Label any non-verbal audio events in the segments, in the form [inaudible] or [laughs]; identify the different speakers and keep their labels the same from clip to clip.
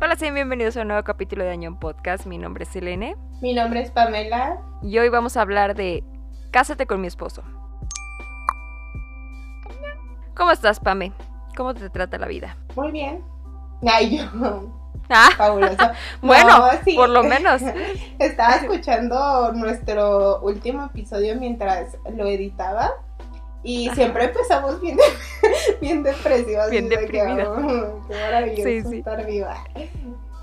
Speaker 1: Hola, sean bienvenidos a un nuevo capítulo de Añón Podcast. Mi nombre es Selene.
Speaker 2: Mi nombre es Pamela.
Speaker 1: Y hoy vamos a hablar de Cásate con mi esposo. ¿Cómo estás, Pame? ¿Cómo te trata la vida?
Speaker 2: Muy bien. Ay, yo.
Speaker 1: Ah,
Speaker 2: Fabuloso. [laughs]
Speaker 1: bueno,
Speaker 2: No, sí.
Speaker 1: por lo menos. [laughs]
Speaker 2: Estaba escuchando nuestro último episodio mientras lo editaba. Y siempre empezamos bien, [laughs] bien depresivas.
Speaker 1: Bien deprimidas.
Speaker 2: "Oh, qué maravilloso
Speaker 1: Sí, sí.
Speaker 2: estar viva.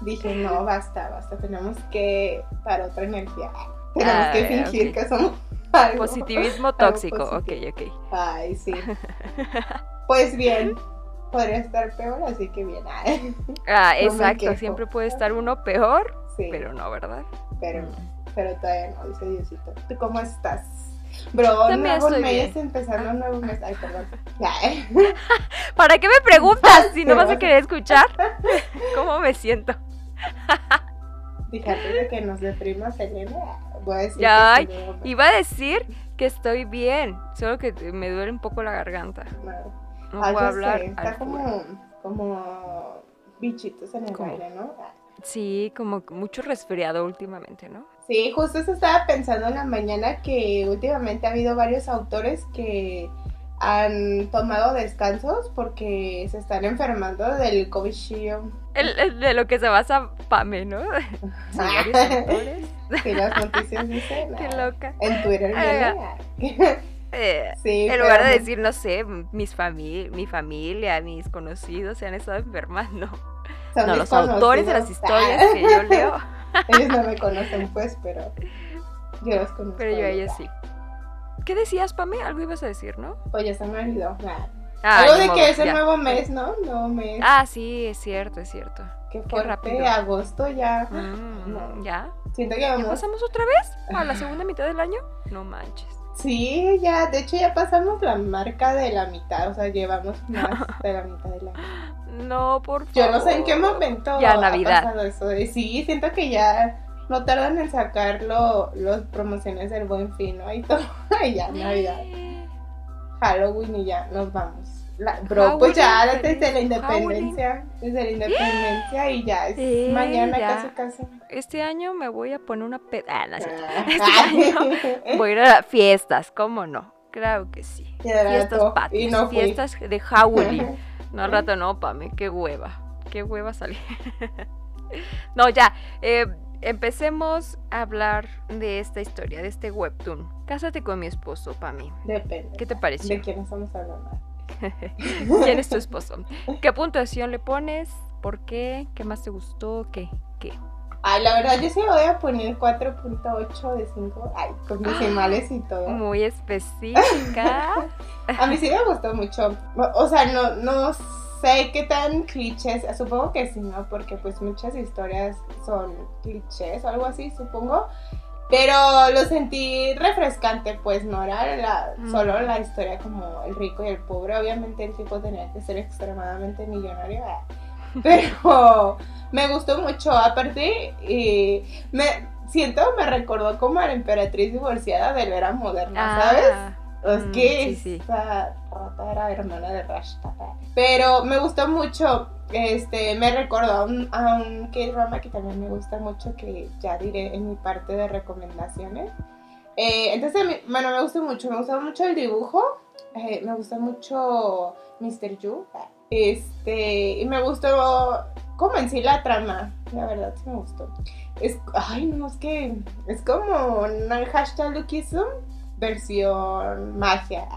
Speaker 2: Dije, no, basta, basta. Tenemos que dar otra energía. Tenemos
Speaker 1: Ah,
Speaker 2: que fingir
Speaker 1: ok.
Speaker 2: que somos [laughs] algo.
Speaker 1: Positivismo
Speaker 2: algo
Speaker 1: tóxico.
Speaker 2: positivo.
Speaker 1: Ok, ok.
Speaker 2: Ay, sí. [laughs] Pues bien, podría estar peor, así que bien. Ay,
Speaker 1: Ah,
Speaker 2: No
Speaker 1: exacto. Siempre puede estar uno peor,
Speaker 2: sí,
Speaker 1: pero no, ¿verdad?
Speaker 2: pero,
Speaker 1: Mm.
Speaker 2: pero todavía no, dice Diosito. ¿Tú cómo estás? Bro,
Speaker 1: También
Speaker 2: nuevo mes,
Speaker 1: bien.
Speaker 2: empezando un nuevo mes. Ay, perdón. [laughs] Ay, [laughs]
Speaker 1: ¿Para qué me preguntas si no vas a querer escuchar? [laughs] ¿Cómo me siento?
Speaker 2: Antes de que nos deprimas, Elena, voy a decir
Speaker 1: Ya,
Speaker 2: que es un nuevo mes.
Speaker 1: Iba a decir que estoy bien, solo que me duele un poco la garganta.
Speaker 2: No,
Speaker 1: No
Speaker 2: Ay,
Speaker 1: puedo hablar.
Speaker 2: sé, está como, como bichitos en el
Speaker 1: ¿Cómo?
Speaker 2: aire, ¿no?
Speaker 1: Sí, como mucho resfriado últimamente, ¿no?
Speaker 2: Sí, justo eso estaba pensando en la mañana que últimamente ha habido varios autores que han tomado descansos porque se están enfermando del COVID shield.
Speaker 1: El, el de lo que se basa Pame, ¿no? [laughs] Sí, varios [laughs] autores.
Speaker 2: Que las noticias dicen. [laughs]
Speaker 1: Qué
Speaker 2: ah,
Speaker 1: loca.
Speaker 2: En Twitter
Speaker 1: Ah. Eh,
Speaker 2: sí,
Speaker 1: en lugar de decir, no sé, mis mi familia, mis conocidos se han estado enfermando. No, los autores de las historias que yo leo,
Speaker 2: Ellos no me conocen, pues, pero yo los conozco.
Speaker 1: pero yo a
Speaker 2: ellos.
Speaker 1: ella sí. ¿Qué decías, Pame? Algo ibas a decir, ¿no?
Speaker 2: Pues ya se me olvidó. Ah,
Speaker 1: Ah,
Speaker 2: Algo de
Speaker 1: modo,
Speaker 2: que es el
Speaker 1: ya.
Speaker 2: nuevo mes, ¿no? Nuevo mes.
Speaker 1: Ah, sí, es cierto, es cierto.
Speaker 2: qué
Speaker 1: qué
Speaker 2: fuerte.
Speaker 1: rápido.
Speaker 2: Agosto ya.
Speaker 1: Mm,
Speaker 2: No.
Speaker 1: ¿Ya?
Speaker 2: Siento que
Speaker 1: ¿Ya
Speaker 2: vamos.
Speaker 1: pasamos otra vez? ¿A la segunda mitad del año? No manches.
Speaker 2: Sí, ya, de hecho ya pasamos la marca de la mitad, o sea, llevamos más [laughs] de la mitad del año.
Speaker 1: No, por favor.
Speaker 2: Yo no sé en qué momento
Speaker 1: Ya
Speaker 2: ha
Speaker 1: Navidad.
Speaker 2: pasado eso. de- Sí, siento que ya no tardan en sacar los promociones del Buen Fin, ¿no? Y todo, [laughs] y ya Navidad, Halloween y ya nos vamos. La- bro, pues ya desde la independencia, desde la independencia y ya es
Speaker 1: Sí,
Speaker 2: mañana
Speaker 1: ya.
Speaker 2: casi casi.
Speaker 1: Este año me voy a poner una peda. Ah.
Speaker 2: Ah. [laughs] [laughs]
Speaker 1: Voy a ir a fiestas, ¿cómo no? Claro que sí. Fiestas patrias,
Speaker 2: y no
Speaker 1: fiestas de Halloween. [laughs] No, al rato no, Pame, qué hueva. Qué hueva salir. no, ya. eh, empecemos a hablar de esta historia, de este webtoon. Cásate con mi esposo, Pame.
Speaker 2: Depende.
Speaker 1: ¿Qué te pareció?
Speaker 2: ¿De quién estamos hablando?
Speaker 1: ¿Quién es tu esposo? ¿Qué puntuación le pones? ¿Por qué? ¿Qué más te gustó? ¿Qué? ¿Qué?
Speaker 2: Ay, la verdad, yo sí me voy a poner 4.8 de 5. Ay, con decimales y todo.
Speaker 1: Muy específica. [laughs]
Speaker 2: A mí sí me gustó mucho. O sea, no, no sé qué tan clichés. Supongo que sí, ¿no? Porque pues muchas historias son clichés o algo así, supongo. Pero lo sentí refrescante, pues no era la,
Speaker 1: Mm.
Speaker 2: solo la historia como el rico y el pobre. Obviamente el tipo tenía que ser extremadamente millonario. ah. [laughs] Pero me gustó mucho. Aparte, eh, me siento, me recordó como a la emperatriz divorciada de la era moderna, ¿sabes? Es
Speaker 1: Mm,
Speaker 2: que
Speaker 1: sí, sí.
Speaker 2: esta rata era hermana de Rashta. Pero me gustó mucho. Este, me recordó a un, a un K-drama que también me gusta mucho, que ya diré en mi parte de recomendaciones. Eh, entonces, bueno, me gustó mucho. Me gustó mucho el dibujo. eh, me gustó mucho Mr. Yu. Este, y me gustó como en sí la trama. La verdad, sí me gustó. Es, ay, no, es que es como un hashtag Lookism versión magia.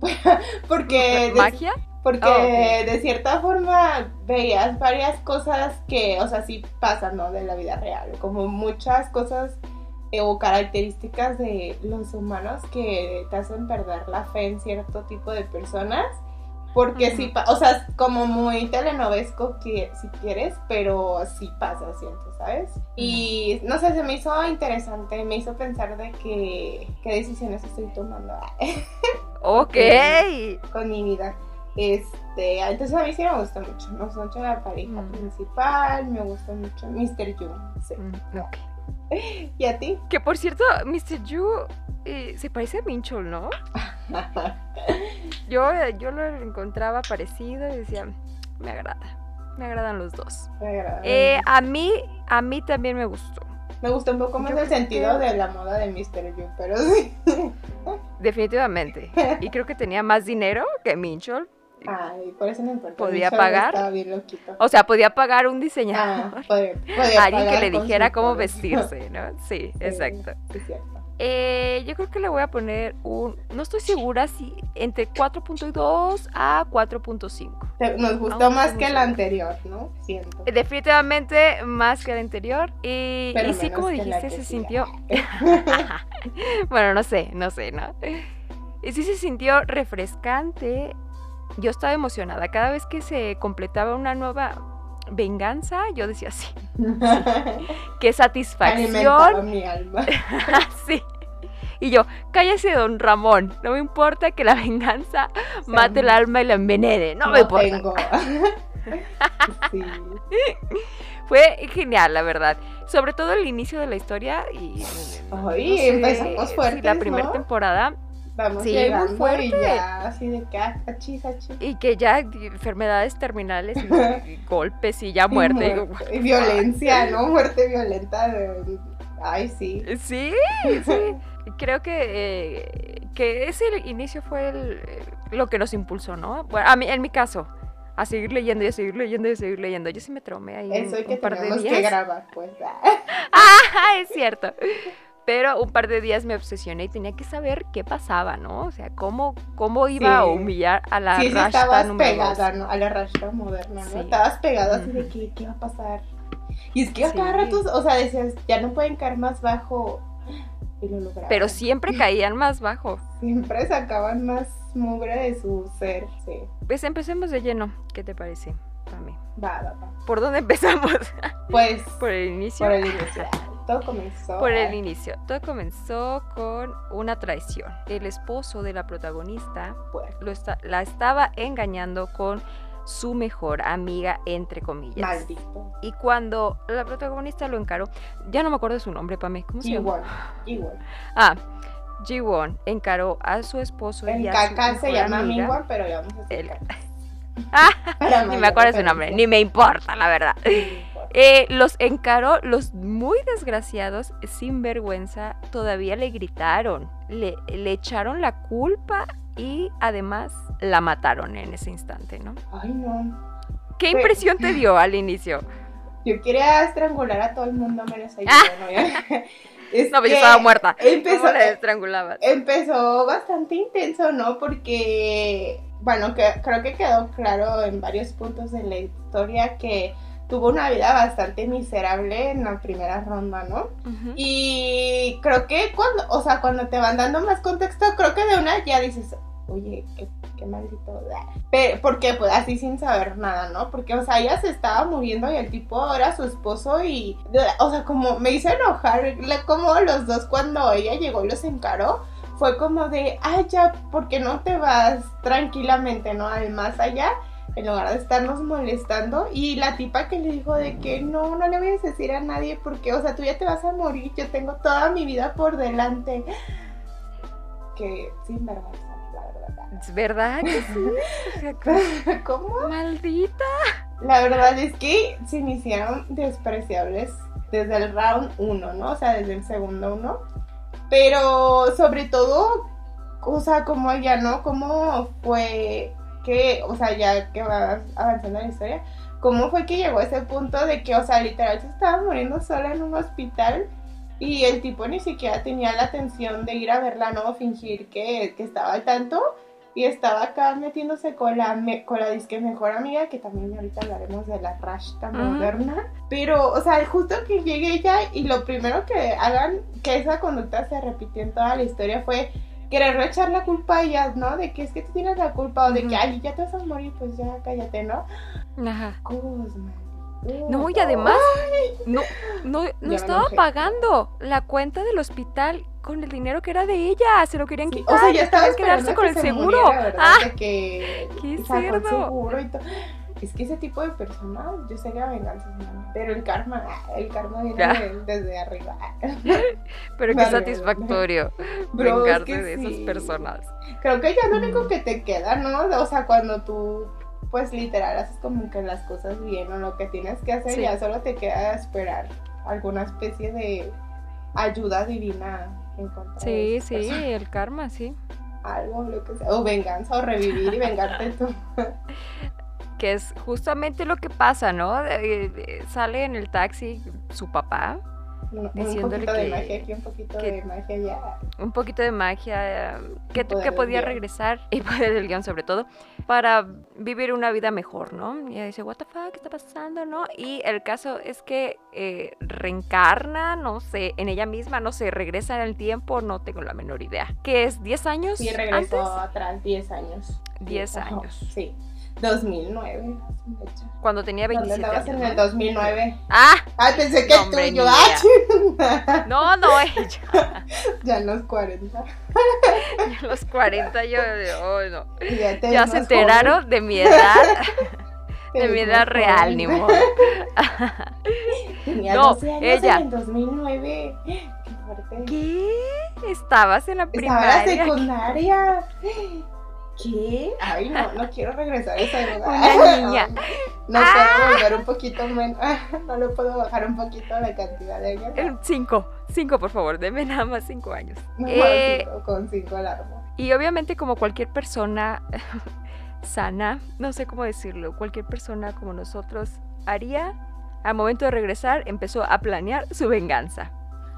Speaker 2: [laughs] Porque de,
Speaker 1: ¿Magia?
Speaker 2: porque
Speaker 1: Ah,
Speaker 2: de cierta forma veías varias cosas que, o sea, sí pasan, ¿no? De la vida real. Como muchas cosas eh, o características de los humanos que te hacen perder la fe en cierto tipo de personas. Porque sí,
Speaker 1: Ujú.
Speaker 2: pa- o sea, como muy telenovesco que si quieres, pero sí pasa, siento, ¿sabes? Y no sé, se me hizo interesante, me hizo pensar de que qué decisiones estoy tomando [laughs]
Speaker 1: Ok.
Speaker 2: con mi vida. Este, entonces a mí sí me gusta mucho, me gusta mucho la pareja
Speaker 1: Mm.
Speaker 2: principal, me gusta mucho Mr. Yu. sí.
Speaker 1: Mm, ok. [laughs]
Speaker 2: ¿Y a ti?
Speaker 1: Que por cierto, Mr. Yu eh, se parece a Minchol, ¿no? [laughs] Yo, eh, yo lo encontraba parecido y decía, me agrada. Me agradan los dos.
Speaker 2: Me.
Speaker 1: Eh, a mí, a mí también me gustó.
Speaker 2: Me gustó un poco más
Speaker 1: yo
Speaker 2: el sentido
Speaker 1: que-
Speaker 2: de la moda de Mr. Yu, pero sí.
Speaker 1: Definitivamente. Y creo que tenía más dinero que Minchol.
Speaker 2: Ay, por eso no importa.
Speaker 1: ¿Podía pagar?
Speaker 2: Bien.
Speaker 1: O sea, podía pagar un diseñador.
Speaker 2: Ah, podía, podía [laughs]
Speaker 1: Alguien que le dijera cómo vestirse, [laughs] ¿no? Sí,
Speaker 2: Sí,
Speaker 1: exacto. Eh, yo creo que le voy a poner un. No estoy segura si entre 4.2 a 4.5.
Speaker 2: Te- Nos gustó
Speaker 1: Aún
Speaker 2: más que la anterior, ¿no? Siento.
Speaker 1: Definitivamente más que el anterior. Y,
Speaker 2: Pero
Speaker 1: y sí, como
Speaker 2: la
Speaker 1: dijiste, se sintió. [laughs] bueno, no sé, no sé, ¿no? Y sí se sintió refrescante. Yo estaba emocionada. Cada vez que se completaba una nueva venganza, yo decía sí. [laughs] Qué satisfacción.
Speaker 2: mi alma. [laughs]
Speaker 1: sí. Y yo, cállese, don Ramón. No me importa que la venganza mate el alma y la envenene. No, me importa.
Speaker 2: tengo. [laughs] sí.
Speaker 1: Fue genial, la verdad. Sobre todo el inicio de la historia y.
Speaker 2: Ay, empezamos
Speaker 1: sí,
Speaker 2: fuertes,
Speaker 1: la primera
Speaker 2: ¿no?
Speaker 1: temporada.
Speaker 2: Vamos
Speaker 1: Sí, muy
Speaker 2: llegando y
Speaker 1: fuerte.
Speaker 2: ya así de que ah, achis, achis.
Speaker 1: Y que ya enfermedades terminales y, y [laughs] golpes y ya
Speaker 2: Y
Speaker 1: muerte.
Speaker 2: Y [laughs] violencia, ¿no? Muerte violenta de... Ay, sí.
Speaker 1: Sí, [laughs] sí. Creo que, eh, que ese inicio fue el- eh, lo que nos impulsó, ¿no? Bueno, a mí, en mi caso, a seguir leyendo y a seguir leyendo y a seguir leyendo. Yo sí me traumé ahí un,
Speaker 2: Eso y que
Speaker 1: un par de días.
Speaker 2: que grabar, pues. ah.
Speaker 1: Ah, es cierto. Pero un par de días me obsesioné y tenía que saber qué pasaba, ¿no? O sea, cómo, cómo iba a humillar a la
Speaker 2: Sí, sí, estabas
Speaker 1: número
Speaker 2: pegada,
Speaker 1: dos.
Speaker 2: ¿no? A la rashta moderna, ¿no? Estabas pegado así de que, ¿qué va a pasar? Y es que a cada rato, o sea, decías, ya no pueden caer más bajo. Y lo.
Speaker 1: Pero siempre [laughs] caían más bajo.
Speaker 2: Siempre sacaban más mugre de su ser. Sí.
Speaker 1: Pues empecemos de lleno. ¿Qué te parece, Pame?
Speaker 2: Va, va, va.
Speaker 1: ¿Por dónde [laughs] empezamos?
Speaker 2: Pues,
Speaker 1: ¿Por el inicio?
Speaker 2: por el inicio. Todo comenzó.
Speaker 1: Por el inicio. Todo comenzó con una traición. El esposo de la protagonista lo está- la estaba engañando con su mejor amiga, entre comillas.
Speaker 2: maldito.
Speaker 1: Y cuando la protagonista lo encaró, ya no me acuerdo de su nombre, Pame, ¿cómo se llama?
Speaker 2: Igual.
Speaker 1: Ah, Ji-won encaró a su esposo
Speaker 2: En
Speaker 1: y a su
Speaker 2: caca se
Speaker 1: mejor
Speaker 2: llama
Speaker 1: amiga.
Speaker 2: Mingwan, pero ya vamos a
Speaker 1: El-. [laughs] Ah, ni me acuerdo de su nombre, ni me importa, la verdad. Eh, los encaró, los muy desgraciados, sin vergüenza, todavía le gritaron, le, le echaron la culpa y además la mataron en ese instante, ¿no?
Speaker 2: Ay, no.
Speaker 1: ¿Qué impresión te dio al inicio?
Speaker 2: Yo quería estrangular a todo el mundo menos a
Speaker 1: Ah.
Speaker 2: ¿no? [laughs] Es
Speaker 1: No, pues
Speaker 2: que
Speaker 1: yo estaba muerta.
Speaker 2: Empezó,
Speaker 1: ¿Cómo la estrangulabas?
Speaker 2: empezó bastante intenso, ¿no? Porque, bueno, que, creo que quedó claro en varios puntos de la historia que tuvo una vida bastante miserable en la primera ronda, ¿no? Y creo que cuando, o sea, cuando te van dando más contexto, creo que de una ya dices, oye, qué, qué maldito. Pero, porque pues así sin saber nada, ¿no? Porque, o sea, ella se estaba muriendo y el tipo era su esposo y, o sea, como me hizo enojar, como los dos cuando ella llegó y los encaró, fue como de, ay, ya, ¿por qué no te vas tranquilamente, ¿no? Al más allá. En lugar de estarnos molestando. Y la tipa que le dijo de que no, no le voy a decir a nadie porque, o sea, tú ya te vas a morir. Yo tengo toda mi vida por delante. Que sin vergüenza, la verdad.
Speaker 1: ¿Es verdad que sí? [laughs]
Speaker 2: ¿Cómo?
Speaker 1: Maldita.
Speaker 2: La verdad es que se iniciaron despreciables desde el round 1, ¿no? O sea, desde el segundo uno. Pero sobre todo, o sea, como ella, ¿no? ¿Cómo fue que, o sea, ya que va avanzando la historia, cómo fue que llegó a ese punto de que, o sea, literal se estaba muriendo sola en un hospital y el tipo ni siquiera tenía la atención de ir a verla, ¿no? Fingir que, que estaba al tanto. Y estaba acá metiéndose con la, me- con la disque mejor amiga, que también ahorita hablaremos de la Rashta
Speaker 1: Ujú.
Speaker 2: moderna. Pero, o sea, justo que llegue ella y lo primero que hagan, que esa conducta se repitió en toda la historia, fue querer echar la culpa a ellas, ¿no? De que es que tú tienes la culpa, o de que, ay, ya te vas a morir, pues ya cállate, ¿no?
Speaker 1: Ajá.
Speaker 2: Guzmán.
Speaker 1: No, y además no, no, no estaba pagando la cuenta del hospital con el dinero que era de ella. Se lo querían
Speaker 2: Sí,
Speaker 1: quitar.
Speaker 2: o sea, ya estaba
Speaker 1: quedarse con
Speaker 2: que
Speaker 1: el
Speaker 2: se
Speaker 1: seguro.
Speaker 2: muriera,
Speaker 1: ah,
Speaker 2: que [laughs]
Speaker 1: qué cerdo.
Speaker 2: seguro y todo. Es que ese tipo de personas, yo sé que la venganza es mala, pero el karma, el karma viene de- desde arriba. [laughs]
Speaker 1: Pero qué satisfactorio [laughs]
Speaker 2: Bro, es que
Speaker 1: de
Speaker 2: sí.
Speaker 1: esas personas.
Speaker 2: Creo que ya lo único
Speaker 1: Mm.
Speaker 2: que te queda, ¿no? O sea, cuando tú pues literal haces como que las cosas bien o lo que tienes que hacer,
Speaker 1: Sí.
Speaker 2: ya solo te queda esperar alguna especie de ayuda divina en contra de
Speaker 1: Sí,
Speaker 2: esa
Speaker 1: sí,
Speaker 2: persona.
Speaker 1: el karma, sí. [laughs]
Speaker 2: Algo, lo que sea. O venganza, o revivir y vengarte tú.
Speaker 1: Que es justamente lo que pasa, ¿no? Eh, sale en el taxi su papá,
Speaker 2: Un, un
Speaker 1: Diciéndole
Speaker 2: poquito de
Speaker 1: que-
Speaker 2: magia aquí, un poquito
Speaker 1: que-
Speaker 2: de magia allá.
Speaker 1: un poquito de magia, que, que podía
Speaker 2: guion.
Speaker 1: regresar, y [laughs] poder del guion sobre todo, para vivir una vida mejor, ¿no? Y ella dice, what the fuck, ¿qué está pasando, no? Y el caso es que eh, reencarna, no sé, en ella misma, no sé, regresa en el tiempo, no tengo la menor idea. ¿Qué es? ¿10 años
Speaker 2: Sí, regresó
Speaker 1: antes?
Speaker 2: atrás 10 años.
Speaker 1: 10
Speaker 2: Ajá,
Speaker 1: años.
Speaker 2: Sí. 2009. de hecho.
Speaker 1: Cuando tenía
Speaker 2: ¿Dónde
Speaker 1: 27
Speaker 2: andabas
Speaker 1: años,
Speaker 2: en el
Speaker 1: ¿no?
Speaker 2: 2009?
Speaker 1: ¡Ah!
Speaker 2: Ay, pensé que tú, yo,
Speaker 1: ni
Speaker 2: ah.
Speaker 1: No, no, ella. [laughs]
Speaker 2: Ya en los 40.
Speaker 1: A los 40 yo, oh, no.
Speaker 2: Ya,
Speaker 1: Ya se enteraron de mi edad,
Speaker 2: joven,
Speaker 1: de mi edad [laughs] real,
Speaker 2: joven.
Speaker 1: ni [laughs] modo.
Speaker 2: Tenía
Speaker 1: No,
Speaker 2: 12 años
Speaker 1: ella.
Speaker 2: en el 2009. Qué fuerte.
Speaker 1: ¿Qué? ¿Estabas en la
Speaker 2: Estaba en la
Speaker 1: primaria?
Speaker 2: secundaria. ¿Qué? Ay, no, no quiero regresar a esa edad. [laughs]
Speaker 1: Una niña. [laughs]
Speaker 2: No
Speaker 1: Ah.
Speaker 2: puedo volver un poquito menos. [laughs] No lo puedo bajar un poquito la cantidad de años.
Speaker 1: Eh, Cinco, cinco por favor, deme nada más cinco años.
Speaker 2: No,
Speaker 1: Eh,
Speaker 2: cinco, con cinco alarmas.
Speaker 1: y obviamente como cualquier persona sana, no sé cómo decirlo, cualquier persona como nosotros haría, al momento de regresar empezó a planear su venganza.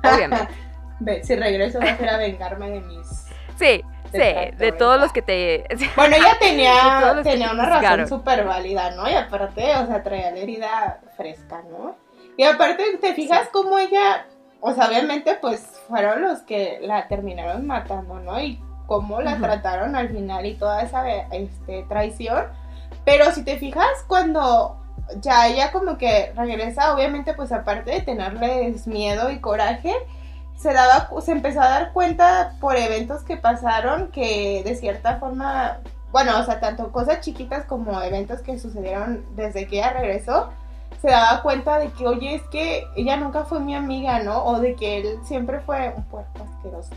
Speaker 1: Obviamente.
Speaker 2: Si regreso va a ser a vengarme de mis.
Speaker 1: Sí, sí, [laughs] de todos los que te...
Speaker 2: Bueno, ella tenía, tenía
Speaker 1: te
Speaker 2: una razón súper válida, ¿no? Y aparte, o sea, traía la herida fresca, ¿no? Y aparte, ¿te fijas cómo ella, o sea, obviamente, pues fueron los que la terminaron matando, ¿no? Y cómo la
Speaker 1: Ujú.
Speaker 2: trataron al final y toda esa este, traición. Pero si te fijas, cuando ya ella como que regresa, obviamente, pues aparte de tenerles miedo y coraje, se daba, se empezó a dar cuenta por eventos que pasaron que de cierta forma, bueno, o sea, tanto cosas chiquitas como eventos que sucedieron desde que ella regresó, se daba cuenta de que, oye, es que ella nunca fue mi amiga, ¿no? O de que él siempre fue un puerco asqueroso.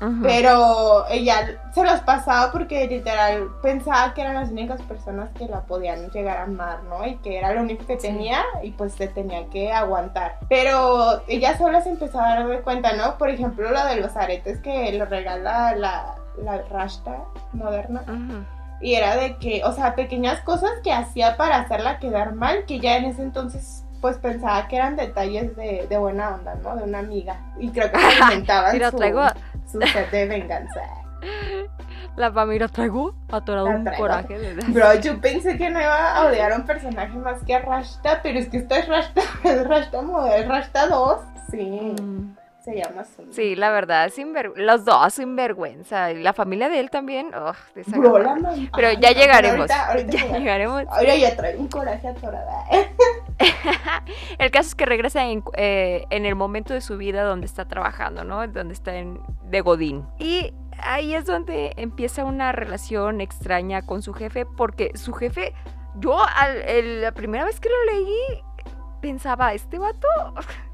Speaker 1: Ujú.
Speaker 2: Pero ella se los pasaba porque literal pensaba que eran las únicas personas que la podían llegar a amar, ¿no? Y que era lo único que tenía y pues se tenía que aguantar. Pero ella sola se empezó a dar cuenta, ¿no? Por ejemplo, lo de los aretes que lo regala la, la Rashta moderna. Y era de que, o sea, pequeñas cosas que hacía para hacerla quedar mal, que ya en ese entonces pues pensaba que eran detalles de, de buena onda, ¿no? De una amiga. Y creo que [laughs] alimentaban
Speaker 1: Mira,
Speaker 2: su, su sed de venganza.
Speaker 1: la mira, traigo atorado un coraje. [laughs]
Speaker 2: Bro, yo pensé que no iba a odiar a un personaje más que a Rashta, pero es que esta es Rashta, [laughs] es Rashta model, Rashta 2. Sí,
Speaker 1: Mm.
Speaker 2: Se llama.
Speaker 1: Sí, la verdad, sinver- los dos sinvergüenza. Y la familia de él también.
Speaker 2: Bro, la mam-
Speaker 1: Pero ya
Speaker 2: no, pero
Speaker 1: llegaremos.
Speaker 2: ahorita- ahorita [laughs]
Speaker 1: ya
Speaker 2: llegamos.
Speaker 1: llegaremos.
Speaker 2: Ahora ya traigo un coraje atorada. [laughs]
Speaker 1: El caso es que regresa en, eh, en el momento de su vida donde está trabajando, ¿no? Donde está en, de Godín. Y ahí es donde empieza una relación extraña con su jefe, porque su jefe, yo al- el- la primera vez que lo leí, pensaba, este vato, [laughs]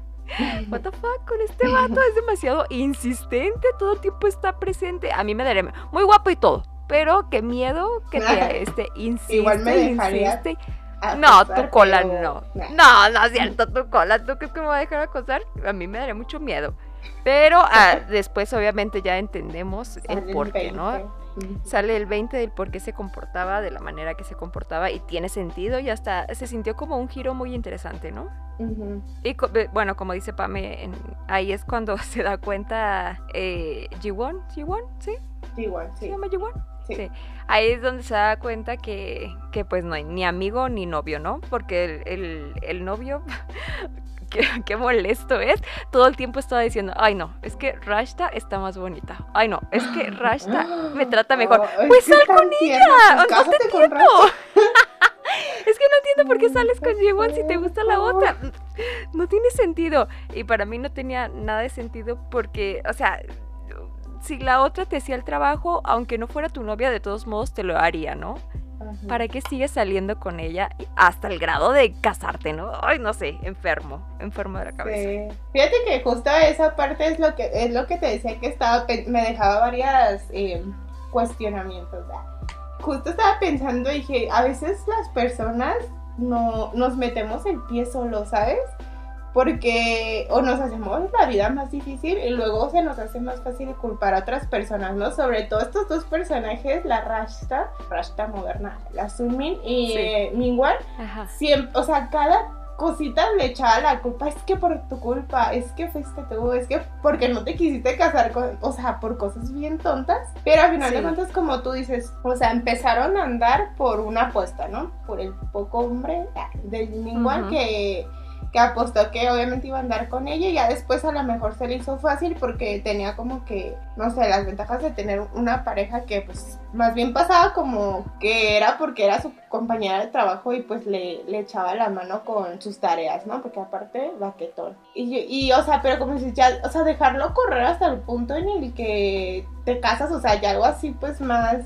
Speaker 1: what the fuck con este vato, es demasiado insistente, todo el tiempo está presente. A mí me daría muy guapo y todo. Pero qué miedo que te [laughs] este, insiste,
Speaker 2: Igual me dejaría
Speaker 1: insiste.
Speaker 2: A
Speaker 1: No, tu cola no.
Speaker 2: Nah.
Speaker 1: No, no es cierto, tu cola. ¿Tú crees que me va a dejar acosar? A mí me daría mucho miedo. Pero ah, [laughs] después, obviamente, ya entendemos el por qué, ¿no?
Speaker 2: 20. Ujú.
Speaker 1: Sale el 20 del por qué se comportaba de la manera que se comportaba y tiene sentido y hasta se sintió como un giro muy interesante, ¿no? Y co- bueno, como dice Pame, en- ahí es cuando [laughs] se da cuenta eh, Jiwon, Jiwon, ¿sí?
Speaker 2: Igual,
Speaker 1: ¿Se
Speaker 2: sí.
Speaker 1: llama Jiwon?
Speaker 2: Sí.
Speaker 1: Sí. Ahí es donde se da cuenta que, que pues no hay ni amigo ni novio, ¿no? Porque el, el- el novio, [laughs] qué, [laughs] qué molesto es, todo el tiempo estaba diciendo, ay no, es que Rashta está más bonita. Ay no, es que Rashta me trata mejor. [gasps] Pues sal con ella, no te entiendo. [laughs] Es que no entiendo por qué sales con Jiwon si te gusta la otra. No tiene sentido. Y para mí no tenía nada de sentido porque, o sea, si la otra te hacía el trabajo, aunque no fuera tu novia, de todos modos te lo haría, ¿no? ¿Para qué sigues saliendo con ella hasta el grado de casarte, no? Ay, no sé, enfermo, enfermo de la cabeza.
Speaker 2: Sí. Fíjate que justo esa parte es lo que es lo que te decía que estaba me dejaba varias eh, cuestionamientos. ¿verdad? justo estaba pensando, dije, a veces las personas no nos metemos el pie solo, ¿sabes? Porque o nos hacemos la vida más difícil y luego se nos hace más fácil culpar a otras personas, ¿no? Sobre todo estos dos personajes, la Rashta, Rashta moderna, la Sunmin y
Speaker 1: Sí.
Speaker 2: eh, Mingwan, siempre, o sea, cada cosita le echaba la culpa, es que por tu culpa, es que fuiste tú, es que porque no te quisiste casar con, o sea, por cosas bien tontas, pero al final
Speaker 1: Sí.
Speaker 2: de cuentas, como tú dices, o sea, empezaron a andar por una apuesta, ¿no? Por el poco hombre ah, del Mingwan que que apostó que obviamente iba a andar con ella y ya después a lo mejor se le hizo fácil porque tenía como que, no sé, las ventajas de tener una pareja que pues más bien pasaba como que era porque era su compañera de trabajo y pues le, le echaba la mano con sus tareas, ¿no? Porque aparte, vaquetón. Y, y o sea, pero como dices, ya, o sea, dejarlo correr hasta el punto en el que te casas, o sea, ya algo así pues más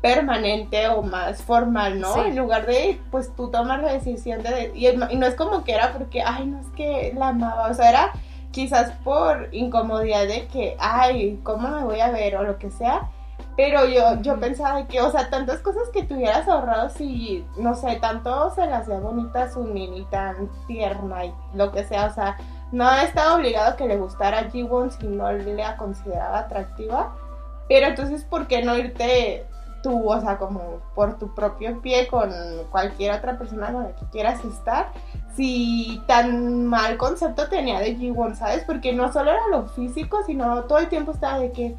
Speaker 2: permanente o más formal, ¿no?
Speaker 1: Sí.
Speaker 2: En lugar de, pues tú tomar la decisión de... Y, y no es como que era porque, ay, no es que la amaba, o sea, era quizás por incomodidad de que, ay, ¿cómo me voy a ver? o lo que sea. Pero yo, yo pensaba que, o sea, tantas cosas que te hubieras ahorrado si, no sé, tanto se la hacía bonita su y tan tierna y lo que sea, o sea, no estaba obligado a que le gustara a Ji-Won si no le la consideraba atractiva. Pero entonces, ¿por qué no irte tú, o sea, como por tu propio pie con cualquier otra persona con la que quieras estar? Si tan mal concepto tenía de Ji-Won, ¿sabes? Porque no solo era lo físico, sino todo el tiempo estaba de que,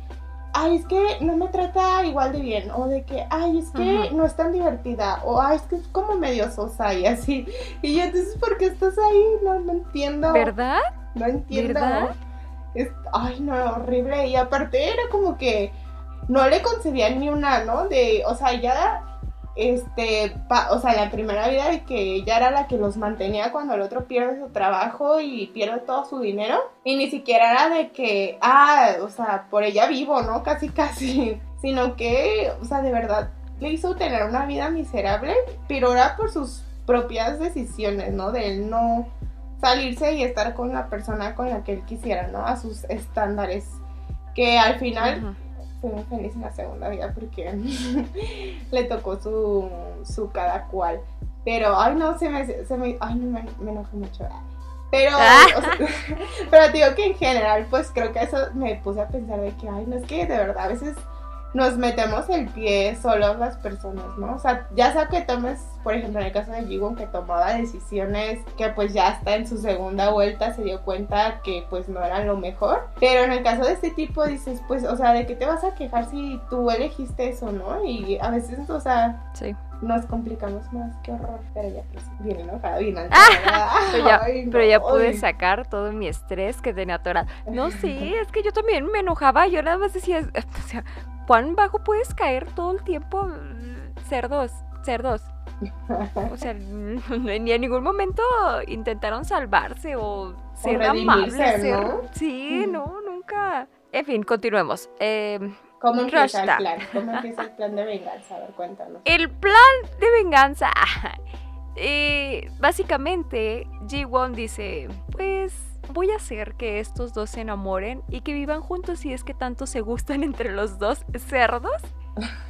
Speaker 2: ay, es que no me trata igual de bien, o de que, ay, es que no es tan divertida, o ay, es que es como medio sosa y así. Y yo, entonces, ¿por qué estás ahí? No, no entiendo.
Speaker 1: ¿Verdad?
Speaker 2: No entiendo.
Speaker 1: ¿Verdad?
Speaker 2: Es- ay, no, horrible. Y aparte era como que no le concedían ni una, ¿no? De, o sea, ya, este, pa- o sea, la primera vida de que ella era la que los mantenía cuando el otro pierde su trabajo y pierde todo su dinero. Y ni siquiera era de que, ah, o sea, por ella vivo, ¿no? Casi, casi. [laughs] Sino que, o sea, de verdad, le hizo tener una vida miserable, pero era por sus propias decisiones, ¿no? De él no salirse y estar con la persona con la que él quisiera, ¿no? A sus estándares. Que al final. Fue muy feliz en la segunda vida porque [laughs] le tocó su, su cada cual. Pero, ay, no, se me, se me, ay, no, me, me enojé mucho. Pero,
Speaker 1: Ah.
Speaker 2: o sea, [laughs] pero digo que en general, pues creo que eso me puse a pensar de que, ay, no es que de verdad a veces nos metemos el pie solo las personas, ¿no? O sea, ya sea que tomes, por ejemplo, en el caso de Jiwon, que tomaba decisiones que pues ya hasta en su segunda vuelta se dio cuenta que pues no eran lo mejor. Pero en el caso de este tipo dices, pues, o sea, ¿de qué te vas a quejar si tú elegiste eso, no? Y a veces, o sea,
Speaker 1: Sí.
Speaker 2: nos complicamos más, qué horror. Pero ya, pues, bien enojada, bien
Speaker 1: Pero ya,
Speaker 2: Ay, no,
Speaker 1: pero ya pude sacar todo mi estrés que tenía atorado. No, sí, [laughs] es que yo también me enojaba. Yo nada más decía, o sea, ¿cuán bajo puedes caer todo el tiempo? Cerdos, cerdos. O sea, [laughs] ni en ningún momento intentaron salvarse o ser
Speaker 2: redimirse,
Speaker 1: amables. ser-
Speaker 2: ¿no?
Speaker 1: Sí, no, nunca. En fin, continuemos. Eh,
Speaker 2: ¿Cómo empieza
Speaker 1: Rashta.
Speaker 2: el plan? ¿Cómo empieza el plan de venganza? A ver, cuéntanos.
Speaker 1: El plan de venganza. [laughs] Eh, básicamente, Ji-Won dice, pues voy a hacer que estos dos se enamoren y que vivan juntos si es que tanto se gustan [laughs] entre los dos cerdos.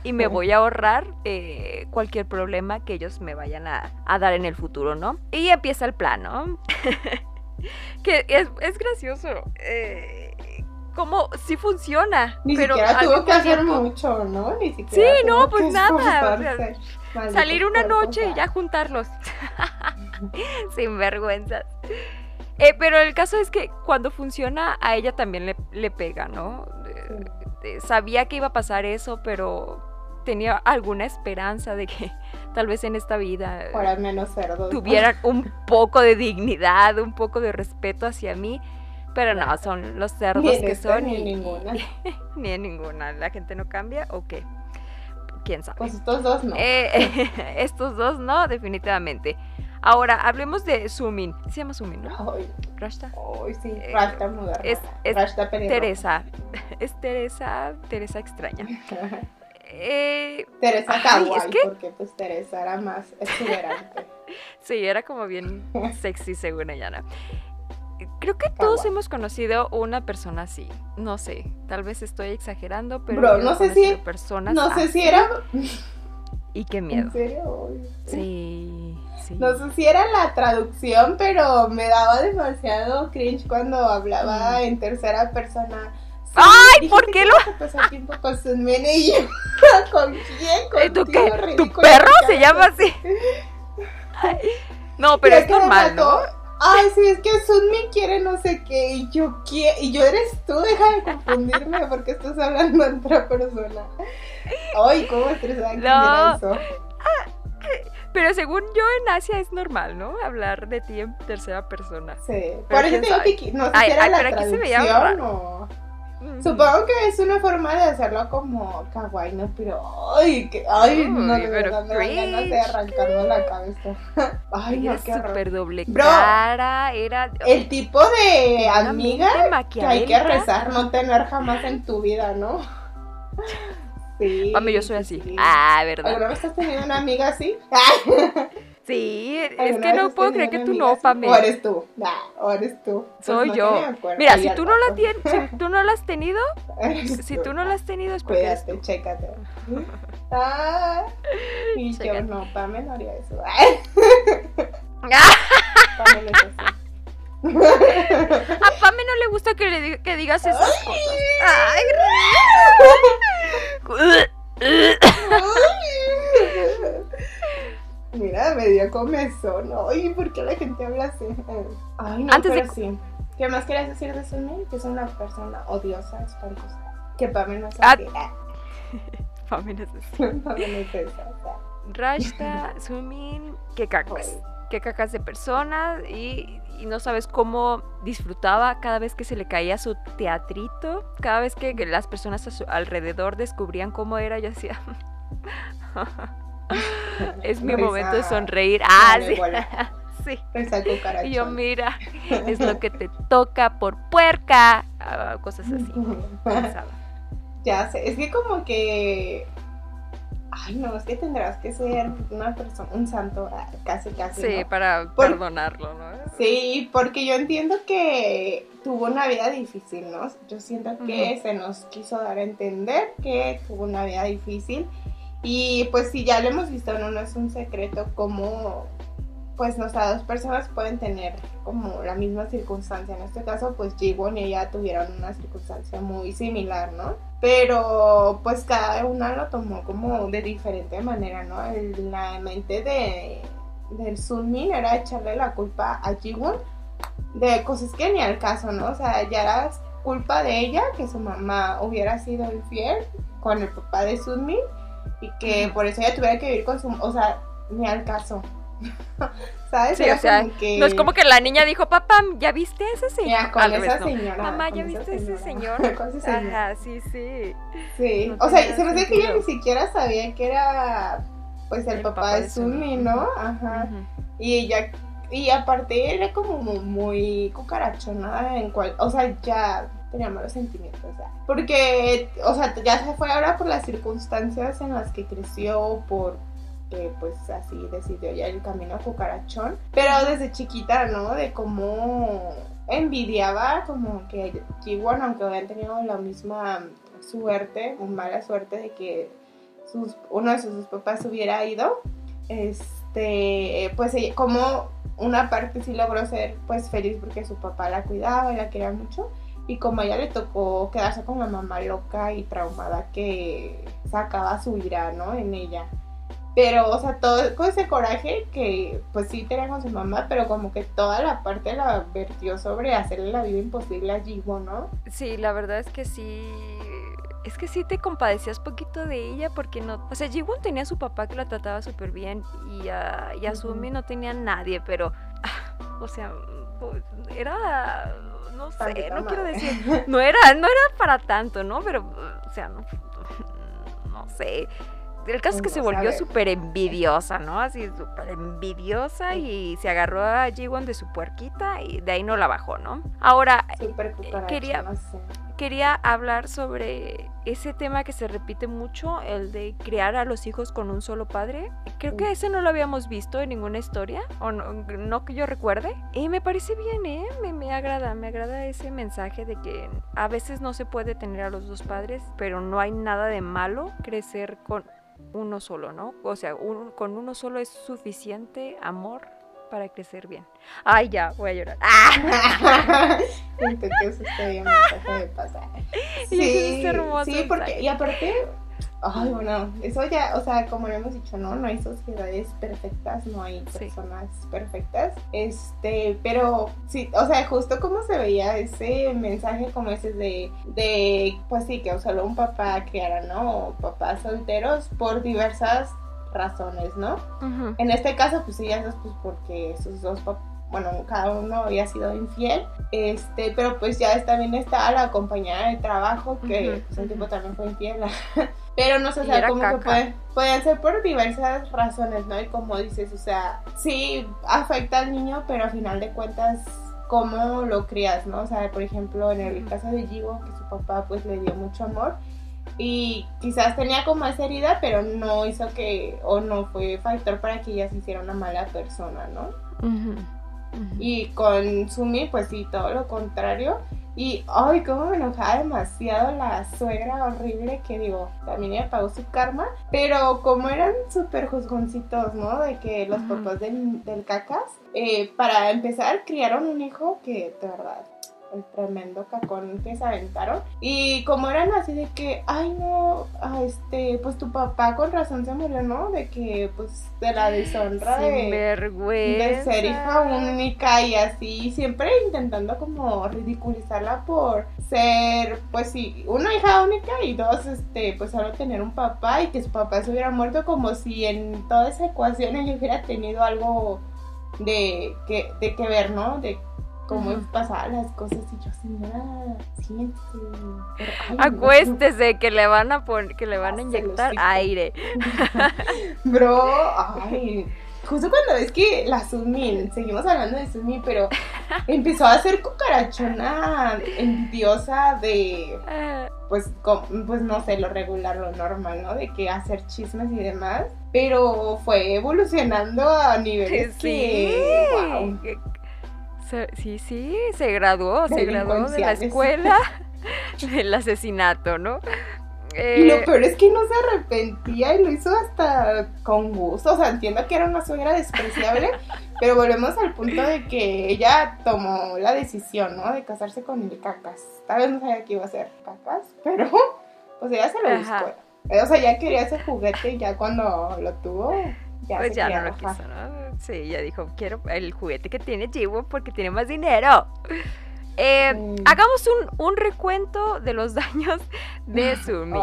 Speaker 1: Y me voy a ahorrar eh, cualquier problema que ellos me vayan a, a dar en el futuro, ¿no? Y empieza el plan, ¿no? [laughs] que es, es gracioso. Eh, como si funciona.
Speaker 2: Ni
Speaker 1: pero
Speaker 2: siquiera tuvo que hacer
Speaker 1: tiempo-
Speaker 2: mucho, ¿no? Ni siquiera
Speaker 1: Sí, no, pues nada, o sea, Salir una noche y ya juntarlos. [laughs] Sin vergüenza. Eh, pero el caso es que cuando funciona, a ella también le, le pega, ¿no? Eh, eh, sabía que iba a pasar eso, pero tenía alguna esperanza de que [laughs] tal vez en esta vida eh,
Speaker 2: menos cerdos.
Speaker 1: tuvieran [laughs] un poco de dignidad, un poco de respeto hacia mí. Pero no, son los cerdos
Speaker 2: Ni en
Speaker 1: que
Speaker 2: esta
Speaker 1: son.
Speaker 2: ni en ninguna. [laughs]
Speaker 1: ni en ninguna. ¿La gente no cambia o qué? ¿Quién sabe?
Speaker 2: Pues estos dos no.
Speaker 1: Eh, estos dos no, definitivamente. Ahora, hablemos de Sumin. Se llama Sumin, ¿no?
Speaker 2: Ay,
Speaker 1: Rashta.
Speaker 2: ay, sí.
Speaker 1: Eh,
Speaker 2: Rashta moderna.
Speaker 1: es- es
Speaker 2: Rashta.
Speaker 1: Teresa. [laughs] Es Teresa, Teresa extraña. [laughs] Eh,
Speaker 2: Teresa
Speaker 1: Ay,
Speaker 2: Kawaii,
Speaker 1: es que-
Speaker 2: porque pues Teresa era más exuberante. [laughs]
Speaker 1: sí, era como bien sexy según ella, ¿no? Creo que todos hemos conocido una persona así. No sé, tal vez estoy exagerando, pero
Speaker 2: Bro, no sé si-
Speaker 1: personas
Speaker 2: No sé si era...
Speaker 1: Y qué miedo.
Speaker 2: ¿En serio?
Speaker 1: Sí, sí.
Speaker 2: No sé si era la traducción, pero me daba demasiado cringe cuando hablaba en tercera persona. Sí,
Speaker 1: ¡Ay! ¿Por
Speaker 2: que
Speaker 1: qué lo-
Speaker 2: que pasar tiempo con sus y yo, [laughs] ¿Con quién?
Speaker 1: ¿Y ¿Tú
Speaker 2: Contigo,
Speaker 1: qué? ¿Tu perro se llama así? Ay, No, pero es
Speaker 2: que me
Speaker 1: normal, ¿no?
Speaker 2: Ay, sí, es que Sunmi quiere no sé qué y yo quiero, y yo eres tú, deja de confundirme porque estás hablando en otra persona. Ay, cómo estresada que
Speaker 1: No.
Speaker 2: era eso.
Speaker 1: Pero según yo en Asia es normal, ¿no? Hablar de ti en tercera persona.
Speaker 2: Sí, por eso digo que no sé
Speaker 1: Ay,
Speaker 2: si era
Speaker 1: ay,
Speaker 2: la
Speaker 1: pero aquí se veía
Speaker 2: o...
Speaker 1: Mm.
Speaker 2: Supongo que es una forma de hacerlo como kawaii, ¿no? Pero, ay, que, ay, no,
Speaker 1: Uy,
Speaker 2: de
Speaker 1: pero
Speaker 2: dan ganas de
Speaker 1: cringe.
Speaker 2: arrancarme la cabeza. [laughs] Ay, no,
Speaker 1: Era
Speaker 2: qué horror.
Speaker 1: súper doble
Speaker 2: Bro,
Speaker 1: cara, era...
Speaker 2: El tipo de amiga que hay que rezar no tener jamás en tu vida, ¿no? [laughs] Sí.
Speaker 1: Mami, yo soy
Speaker 2: sí,
Speaker 1: así.
Speaker 2: sí.
Speaker 1: Ah, ¿verdad?
Speaker 2: ¿Alguna vez has tenido una amiga así? [laughs]
Speaker 1: Sí, es
Speaker 2: ¿Alguna
Speaker 1: que no puedo creer que tú no,
Speaker 2: así?
Speaker 1: Pame.
Speaker 2: O eres tú. Nah, o eres tú. Pues
Speaker 1: Soy
Speaker 2: no
Speaker 1: yo. Mira, si tú no la tienes, si tú no la has tenido, [laughs] si tú no la has tenido es porque eres
Speaker 2: Cuídate,
Speaker 1: tú.
Speaker 2: chécate. [laughs] Ah, y yo no, Pame no haría eso.
Speaker 1: Ah,
Speaker 2: Pame no es así. [laughs]
Speaker 1: A Pame no le gusta que le diga- que digas esas cosas. Ay,
Speaker 2: Mira, me dio comezón. Ay, ¿por qué la gente habla así? Ay, no,
Speaker 1: Antes de-
Speaker 2: pero sí. ¿Qué más querías decir de Sunny? Que es una persona odiosa, espantosa. Que Pame no es
Speaker 1: Ah.
Speaker 2: así. Ah, [laughs]
Speaker 1: Pame no es así. [laughs]
Speaker 2: Pame no es ah.
Speaker 1: Rashta, Sumin, que cacas. Que cacas de persona y, y no sabes cómo disfrutaba cada vez que se le caía su teatrito. Cada vez que, las personas a su alrededor descubrían cómo era, yo decía. [laughs] es mi
Speaker 2: Risa-
Speaker 1: momento de sonreír. Ah, sí. [laughs] sí. Y yo, mira, [laughs] es lo que te toca por puerca. ah, cosas así. pensaba.
Speaker 2: Ya sé, es que como que. Ay, no, es que tendrás que ser una persona, un santo, ah, casi, casi.
Speaker 1: Sí,
Speaker 2: ¿no?
Speaker 1: para
Speaker 2: Por-
Speaker 1: perdonarlo, ¿no?
Speaker 2: Sí, porque yo entiendo que tuvo una vida difícil, ¿no? Yo siento que se nos quiso dar a entender que tuvo una vida difícil. Y pues si ya lo hemos visto, no, no es un secreto cómo pues nuestras dos personas pueden tener como la misma circunstancia. En este caso, pues Jiwon y ella tuvieron una circunstancia muy similar, ¿no? Pero pues cada una lo tomó como de diferente manera, ¿no? El- la mente de, del Sunmin era echarle la culpa a Jiwon de cosas que ni al caso, ¿no? O sea, ya era culpa de ella que su mamá hubiera sido infiel con el papá de Sunmin y que por eso ella tuviera que vivir con su, o sea, ni al caso. [laughs] ¿Sabes?
Speaker 1: Sí,
Speaker 2: Era
Speaker 1: o sea,
Speaker 2: como que-
Speaker 1: No es como que la niña dijo, papá, ¿ya viste a ese señor?
Speaker 2: Mira, con
Speaker 1: Al
Speaker 2: esa
Speaker 1: revés, no.
Speaker 2: señora.
Speaker 1: Mamá, ¿ya viste [laughs]
Speaker 2: con ese señor.
Speaker 1: Ajá, sí, sí.
Speaker 2: Sí,
Speaker 1: No
Speaker 2: o sea, se me hace que ella ni siquiera sabía que era pues el,
Speaker 1: El
Speaker 2: papá,
Speaker 1: papá
Speaker 2: de Sunmi. ¿no? Ajá. Y ella y aparte era como mu- muy cucarachona en cual, o sea, ya tenía malos sentimientos, o sea, porque o sea, ya se fue ahora por las circunstancias en las que creció por que pues así decidió ya el camino cucarachón, pero desde chiquita, ¿no? De cómo envidiaba como que Jiwon, aunque habían tenido la misma suerte, o mala suerte de que uno de sus papás hubiera ido, este, pues como una parte sí logró ser pues feliz porque su papá la cuidaba y la quería mucho y como a ella le tocó quedarse con la mamá loca y traumada que sacaba su ira, ¿no? En ella. Pero, o sea, todo con ese coraje que pues sí tenía con su mamá, pero como que toda la parte la vertió sobre hacerle la vida imposible a Jiwo, ¿no?
Speaker 1: Sí, la verdad es que sí. Es que sí te compadecías poquito de ella porque no. O sea, Jiwon tenía a su papá que la trataba súper bien y a, y a. Sumi no tenía nadie, pero. ah, O sea, pues, era. No sé, no quiero decir. [laughs] No era, no era para tanto, ¿no? Pero, o sea, no. No sé. El caso es que se volvió súper envidiosa, ¿no? Así súper envidiosa y se agarró a Jiwon de su puerquita y de ahí no la bajó, ¿no? Ahora,
Speaker 2: cucaracha,
Speaker 1: quería-
Speaker 2: no sé.
Speaker 1: quería hablar sobre ese tema que se repite mucho, el de criar a los hijos con un solo padre. Creo que ese no lo habíamos visto en ninguna historia, o no, no que yo recuerde. Y me parece bien, ¿eh? Me, me agrada, me agrada ese mensaje de que a veces no se puede tener a los dos padres, pero no hay nada de malo crecer con uno solo, ¿no? O sea, con uno solo es suficiente amor para crecer bien. Ay, ya, voy a llorar. [laughs] ¡Ah!
Speaker 2: que eso está bien, me de pasar. [laughs] Sí, sí, porque, y aparte, Ay, bueno, eso ya, o sea, como hemos dicho, ¿no? No hay sociedades perfectas, no hay personas perfectas. Este, pero sí, o sea, justo como se veía ese mensaje como ese de, de pues sí, que solo un papá criara, ¿no? O papás solteros por diversas razones, ¿no? En este caso, pues sí, eso es pues porque sus dos papás bueno, cada uno había sido infiel, este, pero pues ya también está la compañera de trabajo que pues, un tipo también fue infiel. [laughs] Pero no sé, o sea, como que puede, pueden ser por diversas razones, ¿no? Y como dices, o sea, sí afecta al niño, pero al final de cuentas, cómo lo crías, ¿no? O sea, por ejemplo, en el caso de Jigo, que su papá pues le dio mucho amor y quizás tenía como esa herida, pero no hizo que, o no fue factor para que ella se hiciera una mala persona, ¿no? Y con Sumi, pues sí, todo lo contrario. Y, ay, cómo me enojaba demasiado la suegra horrible que digo, también ella pagó su karma, pero como eran súper juzgoncitos, ¿no? De que los papás del, del cacas, eh, para empezar, criaron un hijo que, de verdad, el tremendo cacón que se aventaron. Y como eran así de que, ay no, ah, este, pues tu papá con razón se murió, ¿no? De que, pues, de la deshonra de, de ser hija única y así, siempre intentando como ridiculizarla por ser, pues sí, una hija única y dos, este, pues solo tener un papá y que su papá se hubiera muerto como si en toda esa ecuación ella hubiera tenido algo de que, de que ver, ¿no? De cómo pasaban las cosas y yo señora siéntese
Speaker 1: acuéstese que le van a poner que le van a inyectar aire. [laughs]
Speaker 2: Bro ay justo cuando ves que la Sumi, seguimos hablando de Sumi, pero [laughs] empezó a ser cucarachona envidiosa de, pues, pues no sé, lo regular, lo normal, ¿no? De que hacer chismes y demás, pero fue evolucionando a niveles sí. que,
Speaker 1: sí, sí, se graduó, se graduó de la escuela [laughs] del asesinato, ¿no?
Speaker 2: y lo eh, peor es que no se arrepentía y lo hizo hasta con gusto. O sea, entiendo que era una suegra despreciable, [laughs] pero volvemos al punto de que ella tomó la decisión, ¿no? De casarse con el cacas. Tal vez no sabía que iba a ser cacas, pero pues ella se lo buscó. O sea, ya quería ese juguete y ya cuando lo tuvo, ya
Speaker 1: pues ya no lo quiso, ¿no? Sí, ella dijo, quiero el juguete que tiene Jiwo porque tiene más dinero. Eh, hagamos un, recuento de los [laughs] daños de Sumi.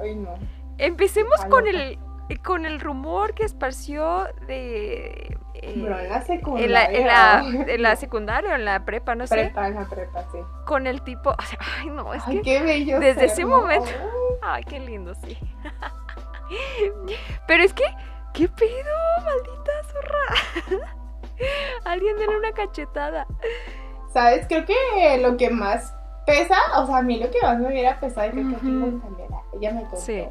Speaker 2: Ay, no.
Speaker 1: Empecemos con el, con el rumor que esparció
Speaker 2: de... Eh, en la secundaria. En la,
Speaker 1: en, la, secundaria o en la prepa, no
Speaker 2: sé. Prepa, en la prepa, sí.
Speaker 1: Con el tipo... ay, no, es ay,
Speaker 2: qué bello
Speaker 1: Desde ese momento... Ay, qué lindo, sí. [laughs] Pero es que ¿Qué pedo, maldita zorra? [laughs] Alguien denle una cachetada.
Speaker 2: ¿Sabes? Creo que lo que más pesa, o sea, a mí lo que más me hubiera pesado, y creo que también ella me contó. Sí.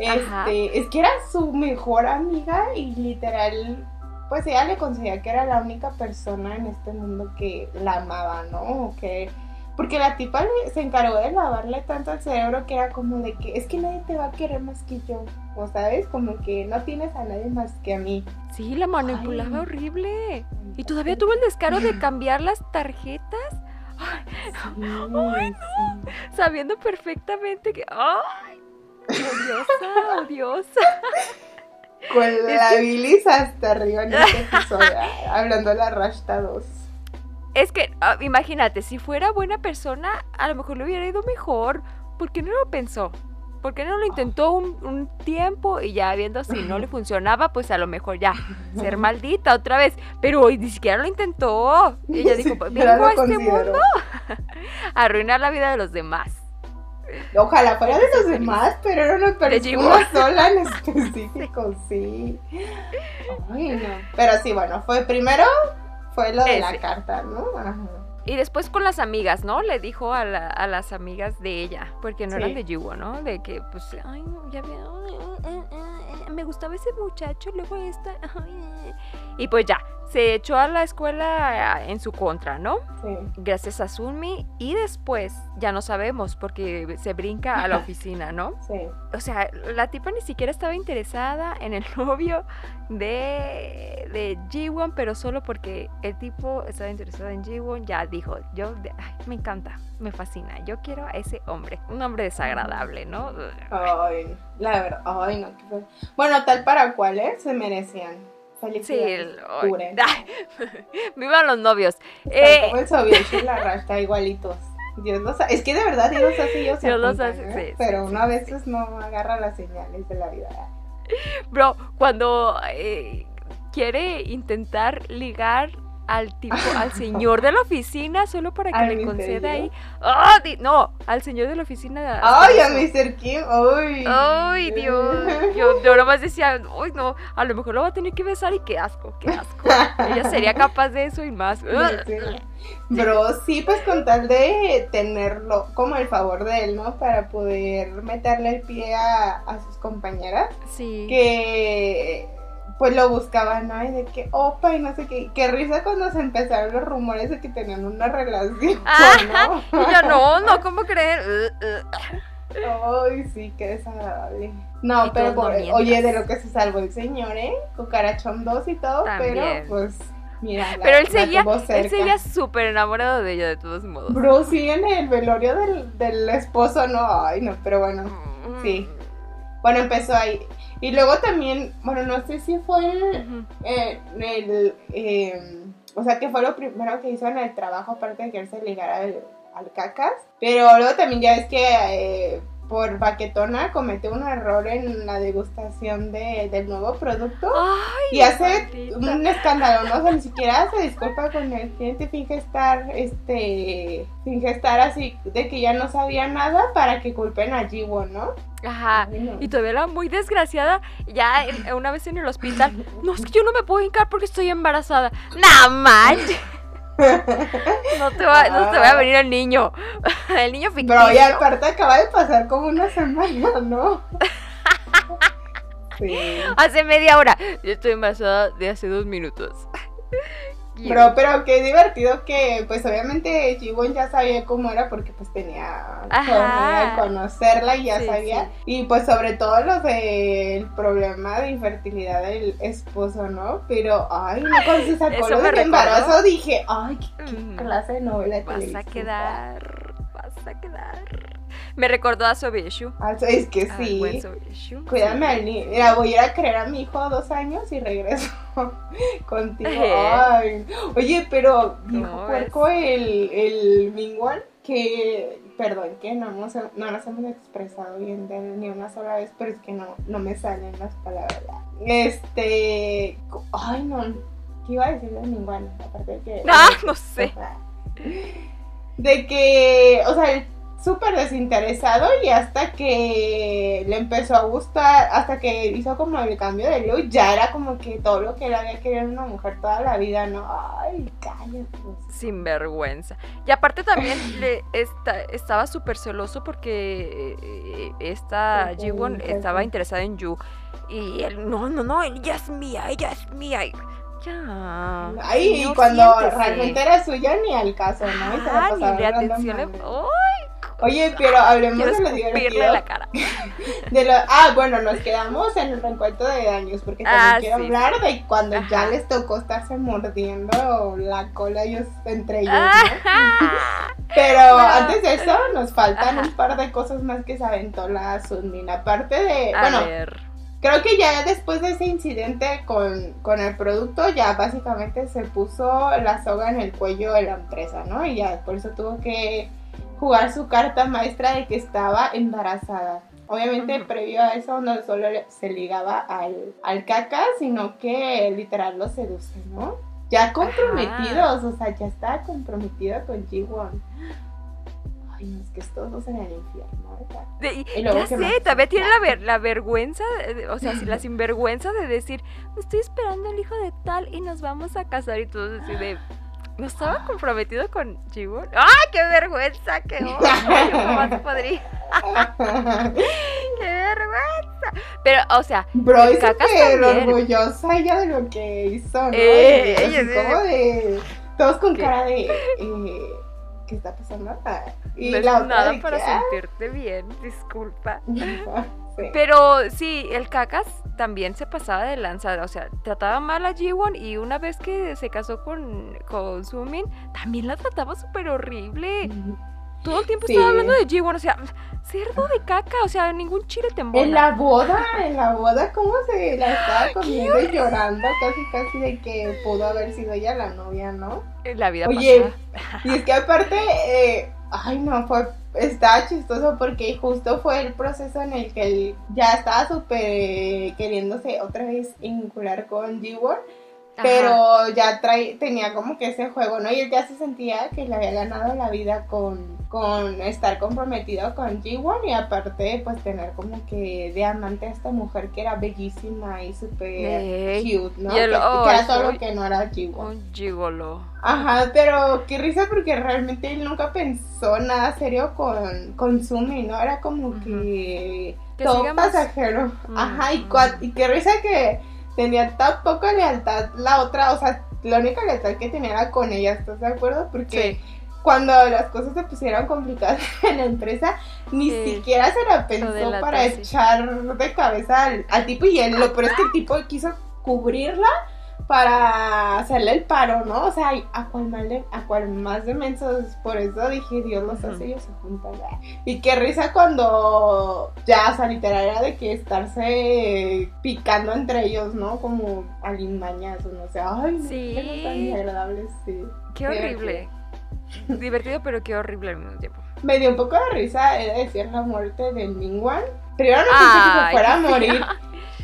Speaker 2: Este, es que era su mejor amiga y literal, pues ella le considera que era la única persona en este mundo que la amaba, ¿no? Que porque la tipa se encargó de lavarle tanto al cerebro que era como de que es que nadie te va a querer más que yo. O sabes, como que no tienes a nadie más que a mí.
Speaker 1: Sí, la manipulaba horrible. Y todavía tuvo el descaro de [laughs] cambiar las tarjetas. Ay, [laughs] Sabiendo perfectamente que. ¡Ay! Odiosa, [laughs] odiosa.
Speaker 2: Con la bilis hasta arriba en este episodio. hablando de la Rashta 2.
Speaker 1: Es que, ah, imagínate, si fuera buena persona, a lo mejor le hubiera ido mejor. ¿Por qué no lo pensó? ¿Por qué no lo intentó un, tiempo y ya viendo si no le [laughs] funcionaba, pues a lo mejor ya [laughs] ser maldita otra vez? Pero hoy ni siquiera lo intentó. ella dijo, pues, vengo a este mundo [laughs] a arruinar la vida de los demás.
Speaker 2: Ojalá fuera de los demás, pero era una persona sola en específico, sí. Ay, no. Pero sí, bueno, fue primero fue lo de la carta, ¿no?
Speaker 1: Y después con las amigas, ¿no? Le dijo a, las amigas de ella, porque no eran de Yugo, ¿no? De que, pues, ay, ya veo. Me gustaba ese muchacho, luego esta. [laughs] Y pues ya, se echó a la escuela en su contra, ¿no?
Speaker 2: Sí.
Speaker 1: Gracias a Sunmi. Y después, ya no sabemos, porque se brinca a la [laughs] oficina, ¿no?
Speaker 2: Sí.
Speaker 1: O sea, la tipa ni siquiera estaba interesada en el [laughs] novio de, de Jiwon, pero solo porque el tipo estaba interesado en Jiwon, ya dijo, yo, ay, me encanta, me fascina, yo quiero a ese hombre, un hombre desagradable, ¿no?
Speaker 2: Ay, la verdad, ay, no. Bueno, tal para cual, ¿eh? Se merecían.
Speaker 1: Sí,
Speaker 2: Felicidades.
Speaker 1: el-
Speaker 2: Puren.
Speaker 1: ay, vivan [laughs] los novios. Eh,
Speaker 2: como el y la rasta igualitos. Dios los ha- Es que de verdad Dios los hace
Speaker 1: Dios los hace,
Speaker 2: ¿eh?
Speaker 1: sí,
Speaker 2: Pero
Speaker 1: sí,
Speaker 2: uno
Speaker 1: sí,
Speaker 2: a veces no agarra las señales de la vida.
Speaker 1: Bro, cuando eh, quiere intentar ligar al tipo, al [laughs] señor de la oficina solo para que
Speaker 2: ¿Al
Speaker 1: le conceda ahí. ¡Ah! di- no, al señor de la oficina.
Speaker 2: Ay, a. Mr. Kim, ay.
Speaker 1: Ay, Dios. [laughs] Yo, yo nomás decía, uy, no, a lo mejor lo va a tener que besar y qué asco, qué asco. Ella sería capaz de eso y más. [laughs]
Speaker 2: Sí. Bro, sí, pues con tal de tenerlo como el favor de él, ¿no? Para poder meterle el pie a, a sus compañeras.
Speaker 1: Sí.
Speaker 2: que pues lo buscaban, ¿no? Y de que, opa, y no sé qué. Qué risa cuando se empezaron los rumores de que tenían una relación,
Speaker 1: Ah,
Speaker 2: ¿no?
Speaker 1: Y yo, no, no, ¿cómo creen? Uh, uh.
Speaker 2: Ay, sí, qué desagradable. No, pero por- oye, de lo que se salvó el señor, ¿eh? Cucarachón 2 y todo,
Speaker 1: También.
Speaker 2: pero pues, mira. la-
Speaker 1: Pero él seguía, él seguía súper enamorado de ella de todos modos.
Speaker 2: Bro, sí, en el velorio del, del esposo, no, ay, no, pero bueno.
Speaker 1: Mm.
Speaker 2: Sí. Bueno, empezó ahí. Y luego también, bueno, no sé si fue
Speaker 1: Ujú.
Speaker 2: eh, el, eh, o sea, que fue lo primero que hizo en el trabajo, aparte de quererse ligar al, al cacas. Pero luego también ya ves que eh, por baquetona cometió un error en la degustación de, del nuevo producto.
Speaker 1: Ay,
Speaker 2: Y hace
Speaker 1: maldita.
Speaker 2: un escándalo, ¿no? O sea, ni siquiera se disculpa con el cliente, finge estar, este, finge estar así de que ya no sabía nada para que culpen a Jiwon, ¿no?
Speaker 1: Ajá. Y todavía la muy desgraciada, ya una vez en el hospital, no, es que yo no me puedo hincar porque estoy embarazada. ¡No manches! No te va, no te va a venir el niño. [laughs] El niño ficticio.
Speaker 2: Bro, y aparte acaba de pasar como una semana, ¿no? [laughs] Sí.
Speaker 1: Hace media hora. Yo estoy embarazada de hace dos minutos.
Speaker 2: Bro, pero qué divertido que, pues obviamente Jiwon ya sabía cómo era porque pues tenía
Speaker 1: Ajá.
Speaker 2: conocerla y ya
Speaker 1: Sí,
Speaker 2: sabía.
Speaker 1: sí.
Speaker 2: Y pues sobre todo lo del problema de infertilidad del esposo, ¿no? Pero, ay, no, cuando se sacó lo del embarazo dije, ay, qué, qué clase de novela
Speaker 1: Vas a quedar. Vas a quedar. [laughs] Me recordó a Sobieshu.
Speaker 2: Ah, es que sí. Cuídame al niño. Mira, voy a ir a creer a mi hijo a dos años y regreso [laughs] contigo. Ay. Oye, pero dijo
Speaker 1: ¿Cómo
Speaker 2: puerco el, el Mingwan que, perdón, que no nos, no nos hemos expresado bien de él ni una sola vez, pero es que no, no me salen las palabras. Este, ay no, ¿qué iba a decir del Mingwan? Aparte de que... [laughs]
Speaker 1: Ah, no sé.
Speaker 2: De que, o sea, súper desinteresado y hasta que le empezó a gustar, hasta que hizo como el cambio de look, ya era como que todo lo que él había querido en una mujer toda la vida, ¿no? Ay, cállate.
Speaker 1: Sin vergüenza. Y aparte también le esta- estaba súper celoso porque eh, esta
Speaker 2: Sí, sí,
Speaker 1: Jiwon
Speaker 2: sí,
Speaker 1: estaba interesada en Yu. Y él, no, no, no, ella es mía, ella es mía. Ya.
Speaker 2: Ay, y cuando
Speaker 1: siéntese.
Speaker 2: realmente era suya ni al caso, ¿no? Y se la
Speaker 1: ni atención. le-
Speaker 2: madre.
Speaker 1: ¡Ay!
Speaker 2: Oye, pero hablemos
Speaker 1: Quiero
Speaker 2: de lo divertido.
Speaker 1: la cara. [laughs]
Speaker 2: De lo, ah, bueno, nos quedamos en el reencuentro de años, porque también
Speaker 1: Ah,
Speaker 2: quiero
Speaker 1: sí,
Speaker 2: hablar de cuando ya les tocó estarse mordiendo la cola ellos entre ellos, ¿no? [laughs] Pero antes de eso nos faltan
Speaker 1: ajá.
Speaker 2: un par de cosas más que se aventó la Sunmin. Aparte de,
Speaker 1: A
Speaker 2: bueno,
Speaker 1: ver.
Speaker 2: creo que ya después de ese incidente con, con el producto, ya básicamente se puso la soga en el cuello de la empresa, ¿no? Y ya por eso tuvo que jugar su carta maestra de que estaba embarazada. Obviamente previo a eso no solo se ligaba al, al caca, sino que literal lo seduce, ¿no? Ya comprometidos, o sea, ya estaba comprometido con Jiwon. Ay, no, es que estos dos en el infierno, ¿verdad?
Speaker 1: De- y-
Speaker 2: Y luego,
Speaker 1: ya
Speaker 2: ¿qué
Speaker 1: sé,
Speaker 2: más?
Speaker 1: todavía tiene la, ver- la vergüenza, de- o sea, la [laughs] sinvergüenza de decir, estoy esperando al hijo de tal y nos vamos a casar y todo así de... ¿No estaba comprometido con Jiwon? ¡Ah, qué vergüenza! ¡Qué oso! Yo jamás podría. [laughs] ¡Qué vergüenza. Pero, o sea,
Speaker 2: Bro,
Speaker 1: el
Speaker 2: es
Speaker 1: Cacas
Speaker 2: súper
Speaker 1: también.
Speaker 2: orgullosa ella de lo que hizo, ¿no?
Speaker 1: Eh,
Speaker 2: Y
Speaker 1: ella
Speaker 2: así
Speaker 1: sí.
Speaker 2: como de. Todos con
Speaker 1: ¿Qué?
Speaker 2: cara de. eh, ¿Qué está pasando? Y
Speaker 1: no es
Speaker 2: la otra
Speaker 1: nada para
Speaker 2: ah,
Speaker 1: sentirte bien, disculpa. [laughs]
Speaker 2: sí.
Speaker 1: Pero sí, el Cacas también se pasaba de lanza, o sea, trataba mal a Jiwon y una vez que se casó con, con Sumin, también la trataba súper horrible. Todo el tiempo
Speaker 2: Sí.
Speaker 1: estaba hablando de Jiwon, o sea, cerdo de caca, o sea, ningún chile te
Speaker 2: En la boda, en la boda, ¿cómo se la estaba comiendo y llorando? Casi, casi de que pudo haber sido ella la novia, ¿no?
Speaker 1: En la vida
Speaker 2: Oye,
Speaker 1: pasada.
Speaker 2: Y es que aparte, eh, ay no, fue, estaba chistoso porque justo fue el proceso en el que él ya estaba súper queriéndose otra vez vincular con
Speaker 1: Ajá.
Speaker 2: Pero ya trae, tenía como que ese juego, ¿no? Y él ya se sentía que le había ganado la vida con, con estar comprometido con G-War y aparte pues tener como que de amante a esta mujer que era bellísima y súper cute, ¿no?
Speaker 1: y
Speaker 2: que, que
Speaker 1: oh,
Speaker 2: era todo
Speaker 1: soy
Speaker 2: lo que no era G-War.
Speaker 1: Un gigolo.
Speaker 2: Ajá, pero qué risa porque realmente él nunca pensó nada serio con, con Sumi, ¿no? Era como que,
Speaker 1: Que
Speaker 2: todo pasajero. Ajá, y qué risa que tenía tan poca lealtad la otra, o sea, la única lealtad que tenía era con ella, ¿estás de acuerdo? Porque
Speaker 1: Sí.
Speaker 2: cuando las cosas se pusieron complicadas [laughs] en la empresa, ni
Speaker 1: Sí.
Speaker 2: siquiera se la pensó para echar de cabeza al, al tipo y él, lo peor es que el tipo quiso cubrirla para hacerle el paro, ¿no? O sea, a cual más de, a cual más de mensos, por eso dije, Dios los hace, ellos se juntan. Y qué risa cuando ya, o sea, literal era de que estarse picando entre ellos, ¿no? Como alimañazos, no sé, ay, no,
Speaker 1: Sí.
Speaker 2: qué cosa tan desagradable, sí.
Speaker 1: Qué horrible. Divertido, pero qué horrible al mismo tiempo.
Speaker 2: Me dio un poco de risa, decir, la muerte de Mingwan. Primero no pensé que se fuera a [laughs] morir,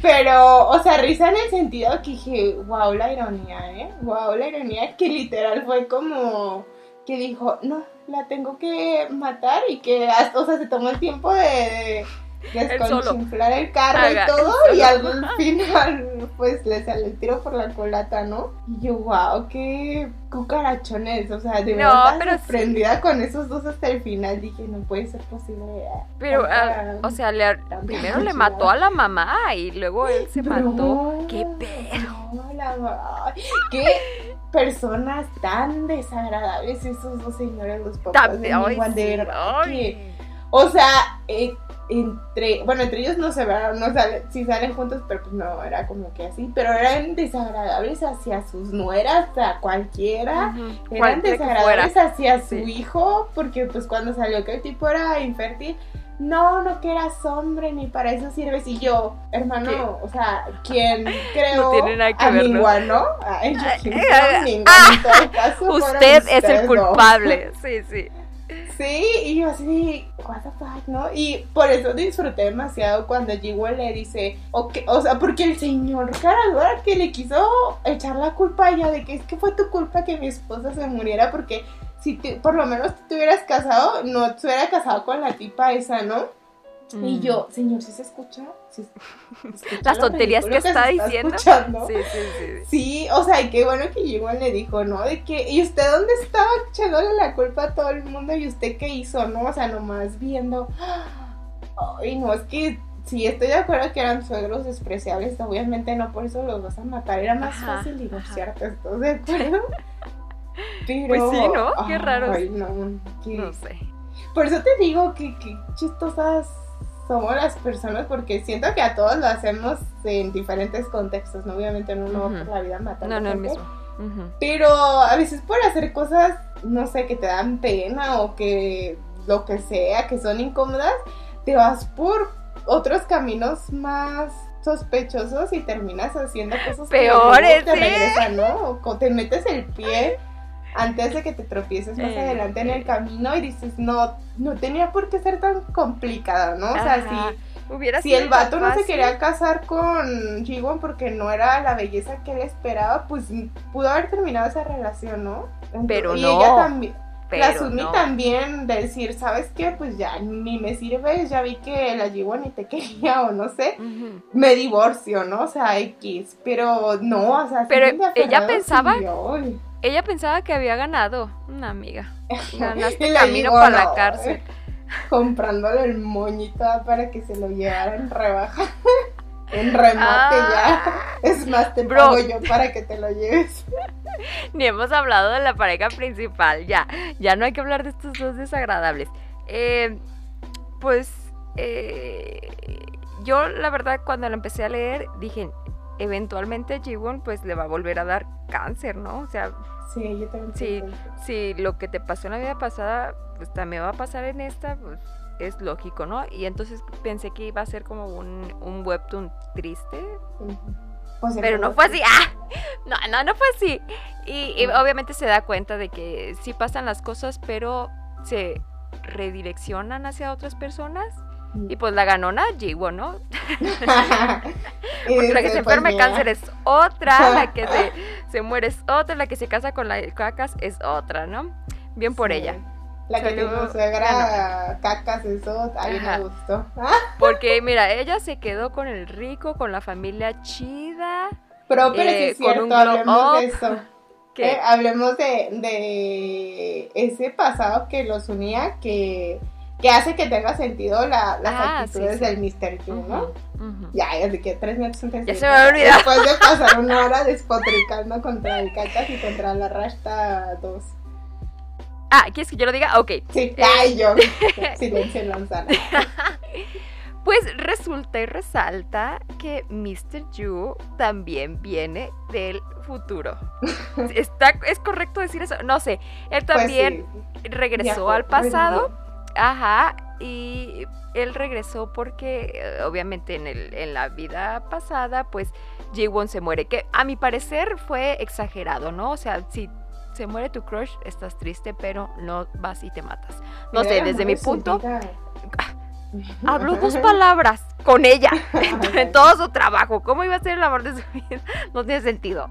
Speaker 2: pero, o sea, risa en el sentido que dije, wow, la ironía, ¿eh? Wow, la ironía que literal fue como que dijo, no, la tengo que matar y que, o sea, se tomó el tiempo de, de. Desconchinflar el carro
Speaker 1: Haga,
Speaker 2: y todo, y al final, pues, le sale el tiro por la culata, ¿no? Y yo, wow, qué cucarachones, o sea, de verdad
Speaker 1: pero sí.
Speaker 2: sorprendida con esos dos hasta el final, dije, no puede ser posible.
Speaker 1: Pero, ah, o sea, le- primero le mató a la mamá y luego él se
Speaker 2: Bro,
Speaker 1: mató. ¿Qué pedo?
Speaker 2: no, la- ay, qué personas tan desagradables esos dos señores, los papás de
Speaker 1: También, ay,
Speaker 2: de
Speaker 1: sí,
Speaker 2: verdad
Speaker 1: ay.
Speaker 2: que- o sea, eh, entre, bueno, entre ellos no se vean, no salen, sí salen juntos, pero pues no, era como que así, pero eran desagradables hacia sus nueras, a cualquiera. Eran desagradables hacia su
Speaker 1: Sí.
Speaker 2: hijo, porque pues cuando salió que el tipo era infértil, no, no que eras hombre, ni para eso sirves. Y yo, hermano,
Speaker 1: ¿Qué?
Speaker 2: o sea, ¿quién [laughs] creo
Speaker 1: tiene nada que
Speaker 2: a
Speaker 1: ver, ¿no?
Speaker 2: No? Ay, yo, ¿quién
Speaker 1: eh, ah,
Speaker 2: Mingwan? En todo caso, [laughs]
Speaker 1: Usted es el culpable. Sí, sí.
Speaker 2: Sí, y yo así, what the fuck, ¿no? Y por eso disfruté demasiado cuando Jewel le dice, ok, o sea, porque el señor Caradura que le quiso echar la culpa a ella de que es que fue tu culpa que mi esposa se muriera, porque si te- por lo menos te hubieras casado, no te hubieras casado con la tipa esa, ¿no? Y
Speaker 1: Mm.
Speaker 2: yo, señor, ¿sí se escucha? ¿Sí se escucha [laughs]
Speaker 1: Las tonterías que
Speaker 2: ridículo
Speaker 1: está diciendo.
Speaker 2: escuchando?
Speaker 1: Sí, sí, sí.
Speaker 2: Sí, o sea, y qué bueno que igual le dijo, ¿no? De que, ¿y usted dónde estaba echándole la culpa a todo el mundo? ¿Y usted qué hizo, no? O sea, nomás viendo. Ay, no, es que sí, estoy de acuerdo que eran suegros despreciables, obviamente no por eso los vas a matar, era más
Speaker 1: Ajá,
Speaker 2: fácil divorciarte, ¿estás de acuerdo? [laughs] Pero,
Speaker 1: Pues sí, ¿no? Qué raro.
Speaker 2: Ay, no, qué-
Speaker 1: No sé.
Speaker 2: por eso te digo que, que chistosas somos las personas, porque siento que a todos lo hacemos en diferentes contextos, ¿no? Obviamente no
Speaker 1: Ujú.
Speaker 2: por la vida matando
Speaker 1: No, no el
Speaker 2: gente,
Speaker 1: mismo. Ujú.
Speaker 2: Pero a veces por hacer cosas, no sé, que te dan pena o que lo que sea, que son incómodas, te vas por otros caminos más sospechosos y terminas haciendo cosas que
Speaker 1: Peores,
Speaker 2: te
Speaker 1: ¿sí?
Speaker 2: regresan, ¿no? O te metes el pie antes de que te tropieces más
Speaker 1: Eh,
Speaker 2: adelante en el camino y dices, no, no tenía por qué ser tan complicada, ¿no? O sea,
Speaker 1: Ajá.
Speaker 2: si,
Speaker 1: Hubiera
Speaker 2: si
Speaker 1: sido
Speaker 2: el vato no se quería casar con Jiwon porque no era la belleza que él esperaba, pues pudo haber terminado esa relación, ¿no? Entonces-
Speaker 1: Pero
Speaker 2: y
Speaker 1: no,
Speaker 2: ella también,
Speaker 1: Pero
Speaker 2: la Sumi
Speaker 1: no.
Speaker 2: también de decir, ¿sabes qué? Pues ya ni me sirves, ya vi que la Jiwon ni te [laughs] quería o no sé, me divorcio, ¿no? O sea, X, pero no, o sea,
Speaker 1: Pero ella pensaba-. Ella pensaba que había ganado. Una amiga. [laughs] Ganaste camino para la
Speaker 2: no.
Speaker 1: cárcel.
Speaker 2: comprándole el moñito para que se lo llevara en rebaja. [laughs] en remate ya.
Speaker 1: Ah.
Speaker 2: Es más, te
Speaker 1: Bro.
Speaker 2: pago yo para que te lo lleves. [laughs]
Speaker 1: Ni hemos hablado de la pareja principal. Ya, ya no hay que hablar de estos dos desagradables. Eh, pues eh, yo la verdad cuando la empecé a leer dije, eventualmente Jiwon pues le va a volver a dar cáncer, ¿no? O sea,
Speaker 2: Sí, yo también.
Speaker 1: Si lo que te pasó en la vida pasada pues también va a pasar en esta, pues es lógico, ¿no? Y entonces pensé que iba a ser como un, un webtoon triste.
Speaker 2: Pues,
Speaker 1: pero no fue así. ¡Ah! No, no, no fue así. Y, y obviamente se da cuenta de que sí pasan las cosas, pero se redireccionan hacia otras personas. Y pues la ganona, Jiwon, ¿no? [laughs] Porque la que
Speaker 2: dice,
Speaker 1: se
Speaker 2: pues,
Speaker 1: enferma de cáncer es otra, la que se, [laughs] se muere es otra, la que se casa con la cacas es otra, ¿no? Bien por
Speaker 2: sí.
Speaker 1: ella.
Speaker 2: La que tiene suegra cacas, eso, a mí me gustó. [laughs]
Speaker 1: Porque mira, ella se quedó con el rico, con la familia chida.
Speaker 2: Pero, pero
Speaker 1: Eh,
Speaker 2: es
Speaker 1: con
Speaker 2: cierto,
Speaker 1: un
Speaker 2: hablemos de eso. Eh, hablemos de, de ese pasado que los unía, que, que hace que tenga sentido la, las
Speaker 1: Ah,
Speaker 2: actitudes
Speaker 1: sí, sí.
Speaker 2: del Mr. Q, ¿no?
Speaker 1: Ujú, ujú.
Speaker 2: Ya, ya de que tres minutos antes
Speaker 1: Ya se me había olvidado.
Speaker 2: Después de pasar una hora [laughs] despotricando contra el cacas y contra la Rasta 2.
Speaker 1: Ah, ¿quieres que yo lo diga? Ok.
Speaker 2: Sí,
Speaker 1: Eh.
Speaker 2: ay, yo. [laughs] Silencio en manzana. [laughs]
Speaker 1: Pues resulta y resalta que Mr. Yu también viene del futuro. ¿Está, ¿Es correcto decir eso? No sé. Él
Speaker 2: Pues
Speaker 1: también
Speaker 2: sí,
Speaker 1: regresó
Speaker 2: viajó,
Speaker 1: al pasado. Ajá. Y él regresó porque eh, obviamente en, el, en la vida pasada, pues Ji-won se muere. Que a mi parecer fue exagerado, ¿no? O sea, si se muere tu crush, estás triste, pero no vas y te matas. No sé, desde mi punto, [laughs] hablo dos palabras con ella [laughs] en, en todo su trabajo. ¿Cómo iba a ser el amor de su [laughs] vida? No tiene sentido.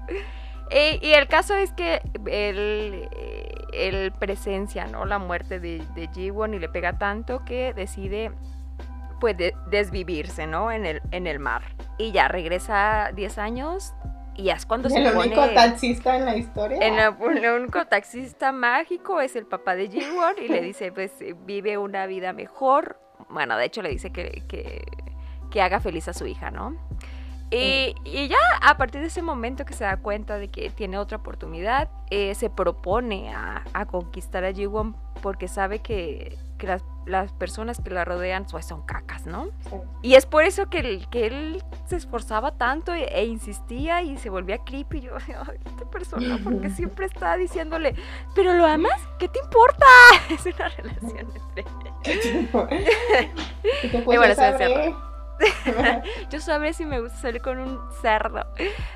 Speaker 1: Eh, y el caso es que él, eh, él presencia ¿no? la muerte de, de Ji-won y le pega tanto que decide pues de- desvivirse ¿no? en, el, en el mar. Y ya regresa 10 años y ya es cuando se
Speaker 2: El
Speaker 1: pone...
Speaker 2: único taxista en la historia.
Speaker 1: En el único taxista mágico es el papá de Ji-won y le dice, pues vive una vida mejor. Bueno, de hecho le dice que, que, que haga feliz a su hija, ¿no? Y, y ya a partir de ese momento que se da cuenta de que tiene otra oportunidad, eh, se propone a, a conquistar a Ji-won porque sabe que, que las, las personas que la rodean pues, son cacas, ¿no?
Speaker 2: Sí.
Speaker 1: Y es por eso que, él- que él se esforzaba tanto e, e insistía y se volvía creepy. Y yo, [laughs] ay, esta persona, porque siempre está diciéndole, ¿pero lo amas? ¿Qué te importa? [laughs] Es una relación entre
Speaker 2: Y que,
Speaker 1: Y
Speaker 2: pues,
Speaker 1: bueno, se. [laughs] Yo sabré si me gusta salir con un cerdo.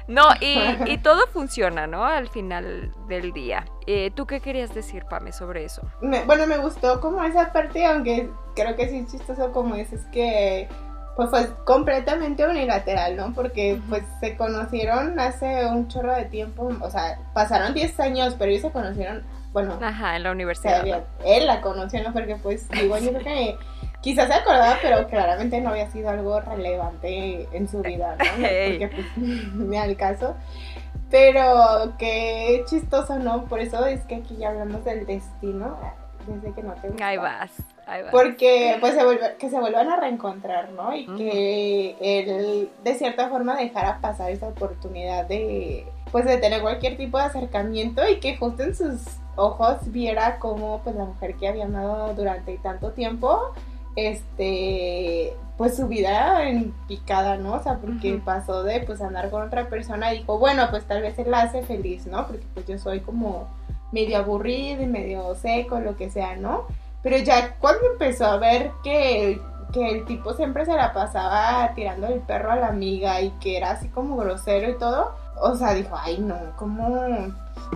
Speaker 1: No, y, y [laughs] todo funciona, ¿no? Al final del día. Eh, ¿Tú qué querías decir, Pame, sobre eso?
Speaker 2: Me- bueno, me gustó como esa parte, aunque creo que sí es chistoso como es, es que pues fue completamente unilateral, ¿no? Porque pues se conocieron hace un chorro de tiempo, o sea, pasaron 10 años, pero ellos se conocieron, bueno,
Speaker 1: Ajá, en la
Speaker 2: o sea,
Speaker 1: universidad. ¿no?
Speaker 2: él la conoció, ¿no? Porque pues, digo, yo creo que quizás se acordaba, pero claramente no había sido algo relevante en su vida, ¿no? [laughs] Porque pues, [laughs] me al caso. Pero qué chistoso, ¿no? Por eso es que aquí ya hablamos del destino, desde que no te gusta.
Speaker 1: Ahí vas, ahí vas.
Speaker 2: Porque pues se vuelve, que se vuelvan a reencontrar, ¿no? Y que él de cierta forma dejara pasar esa oportunidad de pues de tener cualquier tipo de acercamiento y que justo en sus ojos viera como pues la mujer que había amado durante tanto tiempo este pues su vida en picada, ¿no? O sea, porque pasó de pues andar con otra persona y dijo, bueno, pues tal vez él la hace feliz, ¿no? Porque pues yo soy como medio aburrido y medio seco, lo que sea, ¿no? Pero ya cuando empezó a ver que, que el tipo siempre se la pasaba tirando el perro a la amiga y que era así como grosero y todo, o sea, dijo, ay no, ¿cómo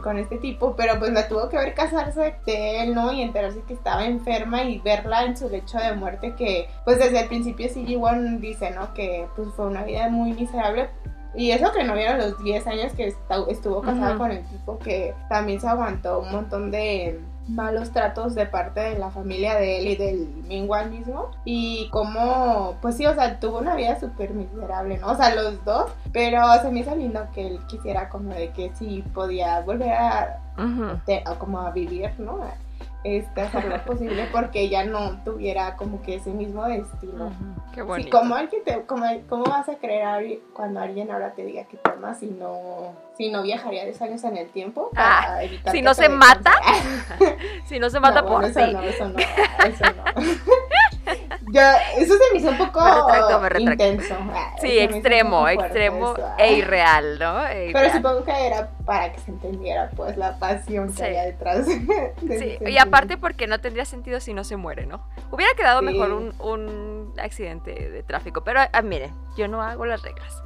Speaker 2: con este tipo? Pero pues la tuvo que ver casarse de él, ¿no? Y enterarse que estaba enferma y verla en su lecho de muerte que pues desde el principio sí Jiwon dice, ¿no? Que pues fue una vida muy miserable. Y eso que no vieron los 10 años que estuvo casada con el tipo que también se aguantó un montón de malos tratos de parte de la familia de él y del Mingwan mismo. Y como pues sí o sea tuvo una vida súper miserable no o sea los dos. Pero se me hizo lindo que él quisiera como de que sí podía volver a, como a vivir no este, hacer lo posible porque ella no tuviera como que ese mismo destino.
Speaker 1: Ujú, Qué bonito.
Speaker 2: Sí, ¿cómo, alguien te- cómo, cómo vas a creer cuando alguien ahora te diga que te ama si no, si no viajaría 10 años en el tiempo para
Speaker 1: Ah,
Speaker 2: evitar
Speaker 1: si no se mata? [laughs] Si no se mata
Speaker 2: No,
Speaker 1: por
Speaker 2: bueno, eso no, eso no, eso no. [laughs] Yo, eso se me hizo un poco
Speaker 1: Me retracto, me retracto.
Speaker 2: intenso.
Speaker 1: Sí,
Speaker 2: se
Speaker 1: extremo, extremo
Speaker 2: eso,
Speaker 1: e irreal, ¿no? E
Speaker 2: Pero supongo que era para que se entendiera pues la pasión que
Speaker 1: Sí.
Speaker 2: había detrás de,
Speaker 1: Sí, y aparte porque no tendría sentido si no se muere, ¿no? Hubiera quedado
Speaker 2: Sí.
Speaker 1: mejor un, un accidente de tráfico, pero ah, miren, yo no hago las reglas.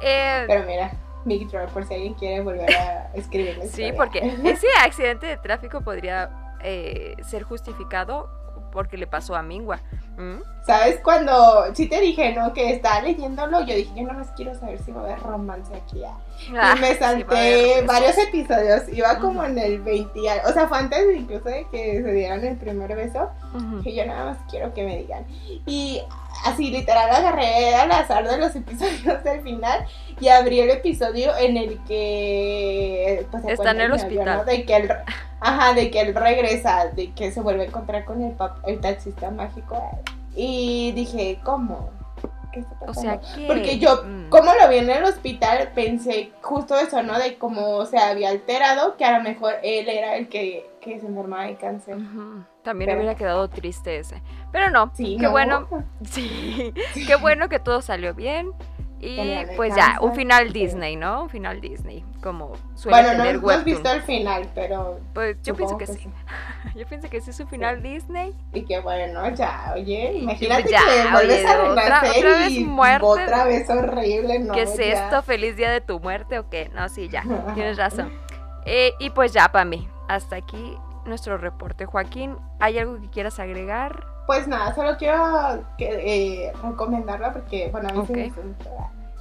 Speaker 1: Eh,
Speaker 2: Pero mira, Mick Draw, por si alguien quiere volver a escribir
Speaker 1: sí, porque [laughs] ese accidente de tráfico podría eh, ser justificado porque le pasó a Mingua. ¿Mm?
Speaker 2: ¿Sabes? Cuando sí te dije, ¿no? Que estaba leyéndolo, yo dije, yo no más quiero saber si va a haber romance aquí. ah.
Speaker 1: Ah,
Speaker 2: y me salté varios episodios, iba como en el 20 y algo. O sea, fue antes incluso de que se dieran el primer beso,
Speaker 1: Ujú.
Speaker 2: que yo nada más quiero que me digan. Y así literal agarré al azar de los [laughs] episodios del final y abrí el episodio en el que pues,
Speaker 1: Está en el hospital.
Speaker 2: ¿no? De que él, ajá, de que él regresa, de que se vuelve a encontrar con el, pap- el taxista mágico. Y dije, ¿cómo? ¿Qué está
Speaker 1: O
Speaker 2: pasando?
Speaker 1: sea que...
Speaker 2: Porque yo,
Speaker 1: mm,
Speaker 2: como lo vi en el hospital, pensé justo eso, ¿no? De cómo se había alterado, que a lo mejor él era el que, que se enfermaba de cáncer.
Speaker 1: También
Speaker 2: Pero-
Speaker 1: hubiera quedado triste ese. Pero no,
Speaker 2: Sí,
Speaker 1: qué
Speaker 2: ¿no?
Speaker 1: bueno. [laughs] Sí, qué bueno que todo salió bien. Y pues ya, un final. Disney, ¿no? Un final Disney, como suele
Speaker 2: Bueno, no,
Speaker 1: tener
Speaker 2: no has
Speaker 1: Webtoon.
Speaker 2: visto el final, pero
Speaker 1: Pues yo pienso que, sí. [laughs] Yo pienso que sí es un final Disney.
Speaker 2: Y que bueno, ya, oye, imagínate
Speaker 1: ya,
Speaker 2: que vuelves a
Speaker 1: otra- otra vez
Speaker 2: y
Speaker 1: muerte.
Speaker 2: otra vez horrible, ¿no?
Speaker 1: ¿Qué es
Speaker 2: ya.
Speaker 1: esto? ¿Feliz día de tu muerte o qué? No, sí, ya, [laughs] tienes razón. Eh, y pues ya, Pami, hasta aquí nuestro reporte. Joaquín, ¿hay algo que quieras agregar?
Speaker 2: Pues nada, solo quiero que, eh, recomendarla porque, bueno, a mí sí me
Speaker 1: Ok.
Speaker 2: gustó.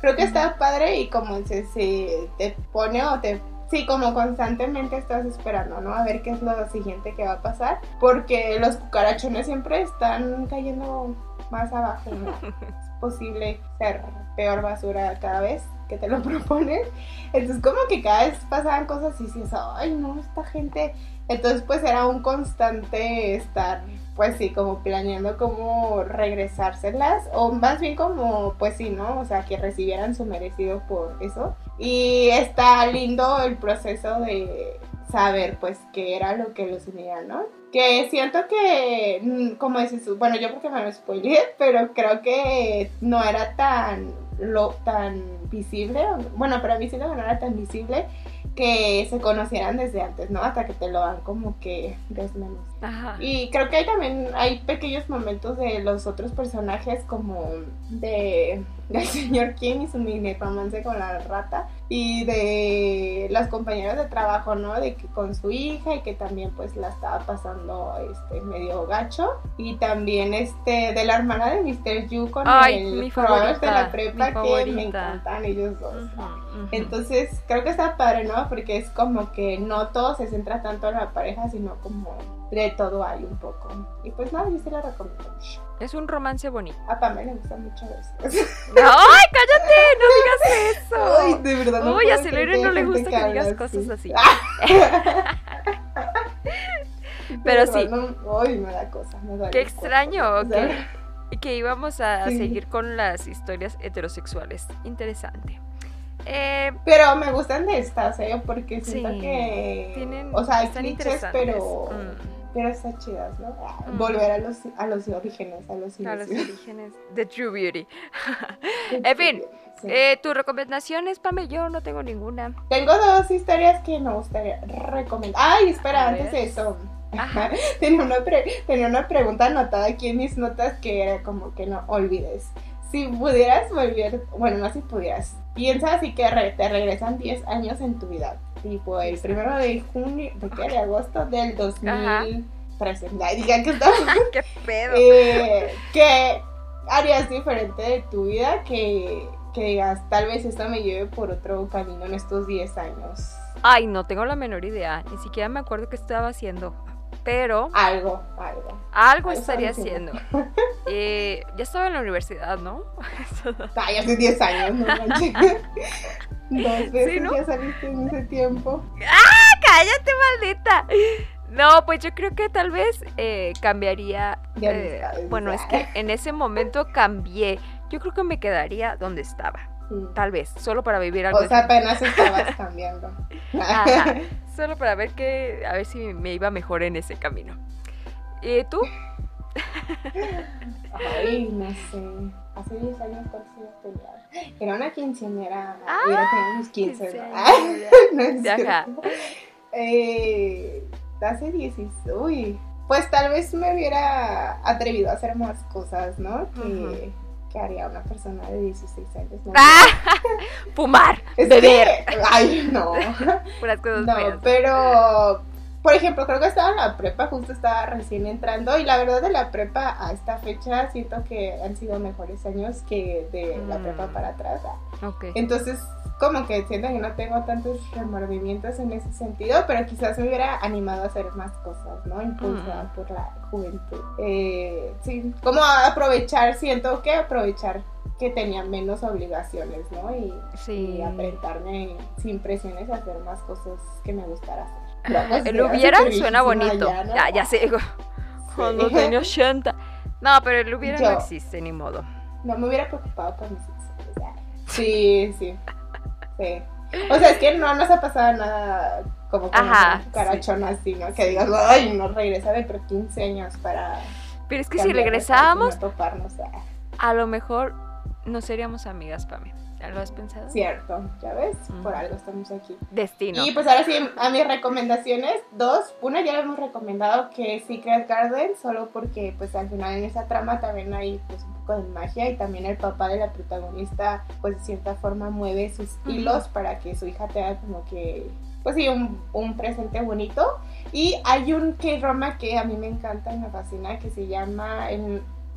Speaker 2: Creo que está padre y como se, se te pone o te... Sí, como constantemente estás esperando, ¿no? A ver qué es lo siguiente que va a pasar. Porque los cucarachones siempre están cayendo más abajo, ¿no? [laughs] es posible ser peor basura cada vez que te lo [laughs] propones. Entonces como que cada vez pasaban cosas y dices, ay no, esta gente... Entonces pues era un constante estar, pues sí, como planeando cómo regresárselas o más bien como, pues sí, ¿no? O sea, que recibieran su merecido por eso. Y está lindo el proceso de saber pues qué era lo que los unía, ¿no? Que siento que, mm, como dices tú, bueno, yo porque me lo spoileé, [laughs] pero creo que no era tan, lo, tan visible, bueno, para mí siento que no era tan visible que se conocieran desde antes, ¿no? Hasta que te lo van como que desmenuzando.
Speaker 1: Ajá.
Speaker 2: Y creo que hay también hay pequeños momentos de los otros personajes como de del [laughs] señor King y su mini romance con la rata y de las compañeras de trabajo, ¿no? De que con su hija y que también pues la estaba pasando este medio gacho y también este de la hermana de Mr. Yu con
Speaker 1: Ay,
Speaker 2: el
Speaker 1: mi
Speaker 2: de la prepa que me encantan ellos dos. Entonces, creo que está padre, ¿no? Porque es como que no todo se centra tanto en la pareja, sino como de todo hay un poco. Y pues nada, yo sí la recomiendo mucho.
Speaker 1: Es un romance bonito.
Speaker 2: A Pamela le gusta mucho eso. [laughs]
Speaker 1: ¡Ay, cállate! ¡No digas eso!
Speaker 2: Ay, de verdad. no
Speaker 1: Uy, a Celere no le gusta que digas cosas así. [laughs] Pero sí.
Speaker 2: no- Ay, me da cosa. Me da
Speaker 1: Qué
Speaker 2: cosa,
Speaker 1: extraño
Speaker 2: o sea,
Speaker 1: que, que íbamos a
Speaker 2: Sí.
Speaker 1: seguir con las historias heterosexuales. Interesante. Eh,
Speaker 2: Pero me gustan de estas, ¿eh? Porque siento
Speaker 1: Sí,
Speaker 2: que.
Speaker 1: tienen,
Speaker 2: o sea, hay
Speaker 1: están
Speaker 2: clichés,
Speaker 1: interesantes.
Speaker 2: pero.
Speaker 1: Mm.
Speaker 2: Pero están chidas, ¿no?
Speaker 1: Mm.
Speaker 2: Volver a los, a los orígenes, a los
Speaker 1: A los
Speaker 2: inicios.
Speaker 1: orígenes de True Beauty. [laughs] En fin,
Speaker 2: Sí.
Speaker 1: Eh, ¿Tus recomendaciones, Pame? Yo no tengo ninguna.
Speaker 2: Tengo dos historias que me gustaría recomendar. Ay, espera,
Speaker 1: A
Speaker 2: antes de eso.
Speaker 1: Ajá. [laughs]
Speaker 2: tenía, una pre- tenía una pregunta anotada aquí en mis notas que era como que no olvides. Si pudieras volver, bueno, no si pudieras, piensa así que re- te regresan 10 años en tu vida. Tipo el primero de junio, ¿de qué? De agosto del 2013. Ay, digan que estamos [laughs]
Speaker 1: ¡Qué pedo!
Speaker 2: eh, ¿Qué harías diferente de tu vida que, que digas, tal vez esto me lleve por otro camino en estos 10 años?
Speaker 1: Ay, no tengo la menor idea. Ni siquiera me acuerdo qué estaba haciendo. Pero
Speaker 2: Algo, algo.
Speaker 1: algo estaría haciendo. Eh, ya estaba en la universidad, ¿no? [laughs]
Speaker 2: Ay, hace 10 años, no manches. [laughs] Dos veces
Speaker 1: ¿no?
Speaker 2: ya saliste en ese tiempo.
Speaker 1: ¡Cállate, maldita! No, pues yo creo que tal vez eh, cambiaría. Eh, bueno, es que en ese momento cambié. Yo creo que me quedaría donde estaba. Tal vez, solo para vivir algo.
Speaker 2: O sea, apenas estabas [laughs] cambiando.
Speaker 1: Ajá, [laughs] solo para ver que. A ver si me iba mejor en ese camino. ¿Y tú?
Speaker 2: Ay, no sé. Hace 10 años cuántos años. Era una quinceañera.
Speaker 1: Ah,
Speaker 2: hubiera tenido unos 15. ¿no? [laughs] no es. Eh, hace 16. Uy. Pues tal vez me hubiera atrevido a hacer más cosas, ¿no? Que. Que haría una persona de 16 años. ¿no?
Speaker 1: ¡Ah! [laughs] Fumar, [laughs]
Speaker 2: Es
Speaker 1: beber,
Speaker 2: que- ay, no. [laughs]
Speaker 1: puras cosas
Speaker 2: No,
Speaker 1: feas.
Speaker 2: pero por ejemplo, creo que estaba en la prepa, justo estaba recién entrando y la verdad de la prepa a esta fecha siento que han sido mejores años que de la
Speaker 1: Mm.
Speaker 2: prepa para atrás.
Speaker 1: Ok.
Speaker 2: Entonces, como que siento que no tengo tantos remordimientos en ese sentido, pero quizás me hubiera animado a hacer más cosas, ¿no? Impulsada
Speaker 1: Mm.
Speaker 2: por la juventud. Eh, sí, como aprovechar, siento que aprovechar que tenía menos obligaciones, ¿no? Y,
Speaker 1: Sí.
Speaker 2: y apretarme sin presiones a hacer más cosas que me gustara hacer.
Speaker 1: El
Speaker 2: era
Speaker 1: hubiera suena bonito.
Speaker 2: ya, ¿no?
Speaker 1: Ya, ya sé. [laughs] Cuando
Speaker 2: Sí.
Speaker 1: tenía 80. No, pero el hubiera no
Speaker 2: Yo.
Speaker 1: existe, ni modo.
Speaker 2: No me hubiera preocupado por mis hijos. [laughs] Sí, sí. Sí. O sea, es que no nos ha pasado nada como con
Speaker 1: Ajá,
Speaker 2: una carachona así, ¿no? Que digas, ay, no regresa de 15 años para.
Speaker 1: Pero es que si regresábamos,
Speaker 2: toparnos.
Speaker 1: a lo mejor no seríamos amigas, Pame. ¿Ya lo has pensado?
Speaker 2: Cierto, ya ves, por algo estamos aquí.
Speaker 1: Destino.
Speaker 2: Y pues ahora sí, a mis recomendaciones, dos. Una ya la hemos recomendado que es Secret Garden, solo porque pues al final en esa trama también hay pues un poco de magia y también el papá de la protagonista pues de cierta forma mueve sus hilos para que su hija tenga como que pues sí, un, un presente bonito. Y hay un K-drama que a mí me encanta y me fascina que se llama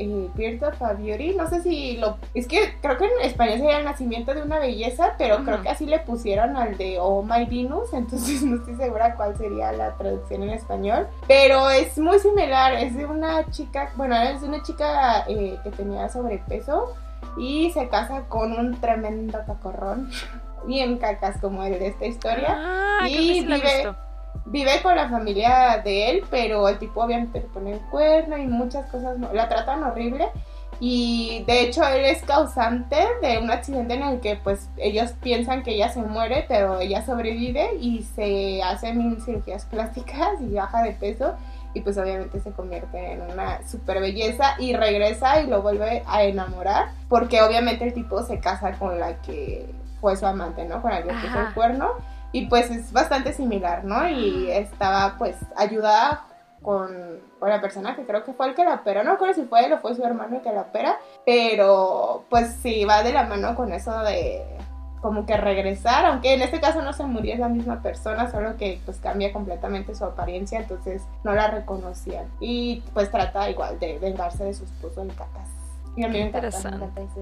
Speaker 2: eh, Birth of a Beauty. No sé si lo... Es que creo que en español sería el nacimiento de una belleza, pero creo que así le pusieron al de Oh My Venus, [laughs] entonces no estoy segura cuál sería la traducción en español. Pero es muy similar, es de una chica, bueno, es de una chica eh, que tenía sobrepeso y se casa con un tremendo cacorrón. [laughs] Bien cacas como el de esta historia
Speaker 1: Ah,
Speaker 2: y vive-. Vive con la familia de él, pero el tipo obviamente le pone el cuerno y muchas cosas, la tratan horrible. Y de hecho él es causante de un accidente en el que pues ellos piensan que ella se muere, pero ella sobrevive y se hace mil cirugías plásticas y baja de peso. Y pues obviamente se convierte en una super belleza y regresa y lo vuelve a enamorar. Porque obviamente el tipo se casa con la que fue su amante, ¿no? Con la que puso el cuerno. Y pues es bastante similar, ¿no? Y estaba pues ayudada con, con la persona que creo que fue el que la operó. No recuerdo si fue él o fue su hermano el que la opera. Pero pues sí, va de la mano con eso de como que regresar, aunque en este caso no se murió, es la misma persona, solo que pues cambia completamente su apariencia, entonces no la reconocían. Y pues trata igual de vengarse de su esposo en cacas. Y a mí me encanta, me encanta ese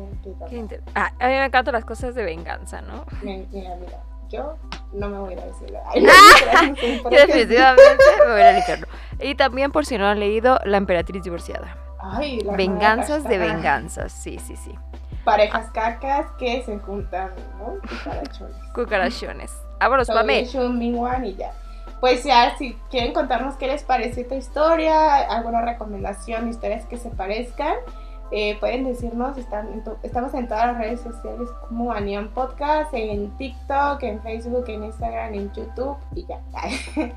Speaker 1: inter- Ah, a mí me encantan las cosas de venganza, ¿no?
Speaker 2: Me- Mira, mira, yo no me voy a ir. Ay, no, [laughs] no [laughs]
Speaker 1: definitivamente me voy a infierno. Y también, por si no han leído, La Emperatriz Divorciada.
Speaker 2: Ay, la
Speaker 1: Venganzas de venganzas, sí, sí, sí.
Speaker 2: Parejas cacas que se juntan, ¿no? Cucarachones.
Speaker 1: Cucarachones. Vámonos,
Speaker 2: So,
Speaker 1: Pame.
Speaker 2: Y ya. Pues ya, si quieren contarnos qué les parece esta historia, alguna recomendación, historias que se parezcan, eh, pueden decirnos. Están en to- estamos en todas las redes sociales como Anion Podcast, en TikTok, en Facebook, en Instagram, en YouTube y ya.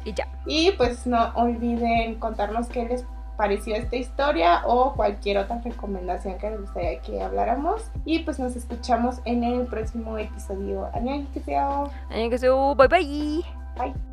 Speaker 1: Y ya. [laughs]
Speaker 2: Y pues no olviden contarnos qué les pareció esta historia o cualquier otra recomendación que les gustaría que habláramos. Y pues nos escuchamos en el próximo episodio. Annyeonghaseyo.
Speaker 1: Annyeonghaseyo. Bye bye.
Speaker 2: Bye.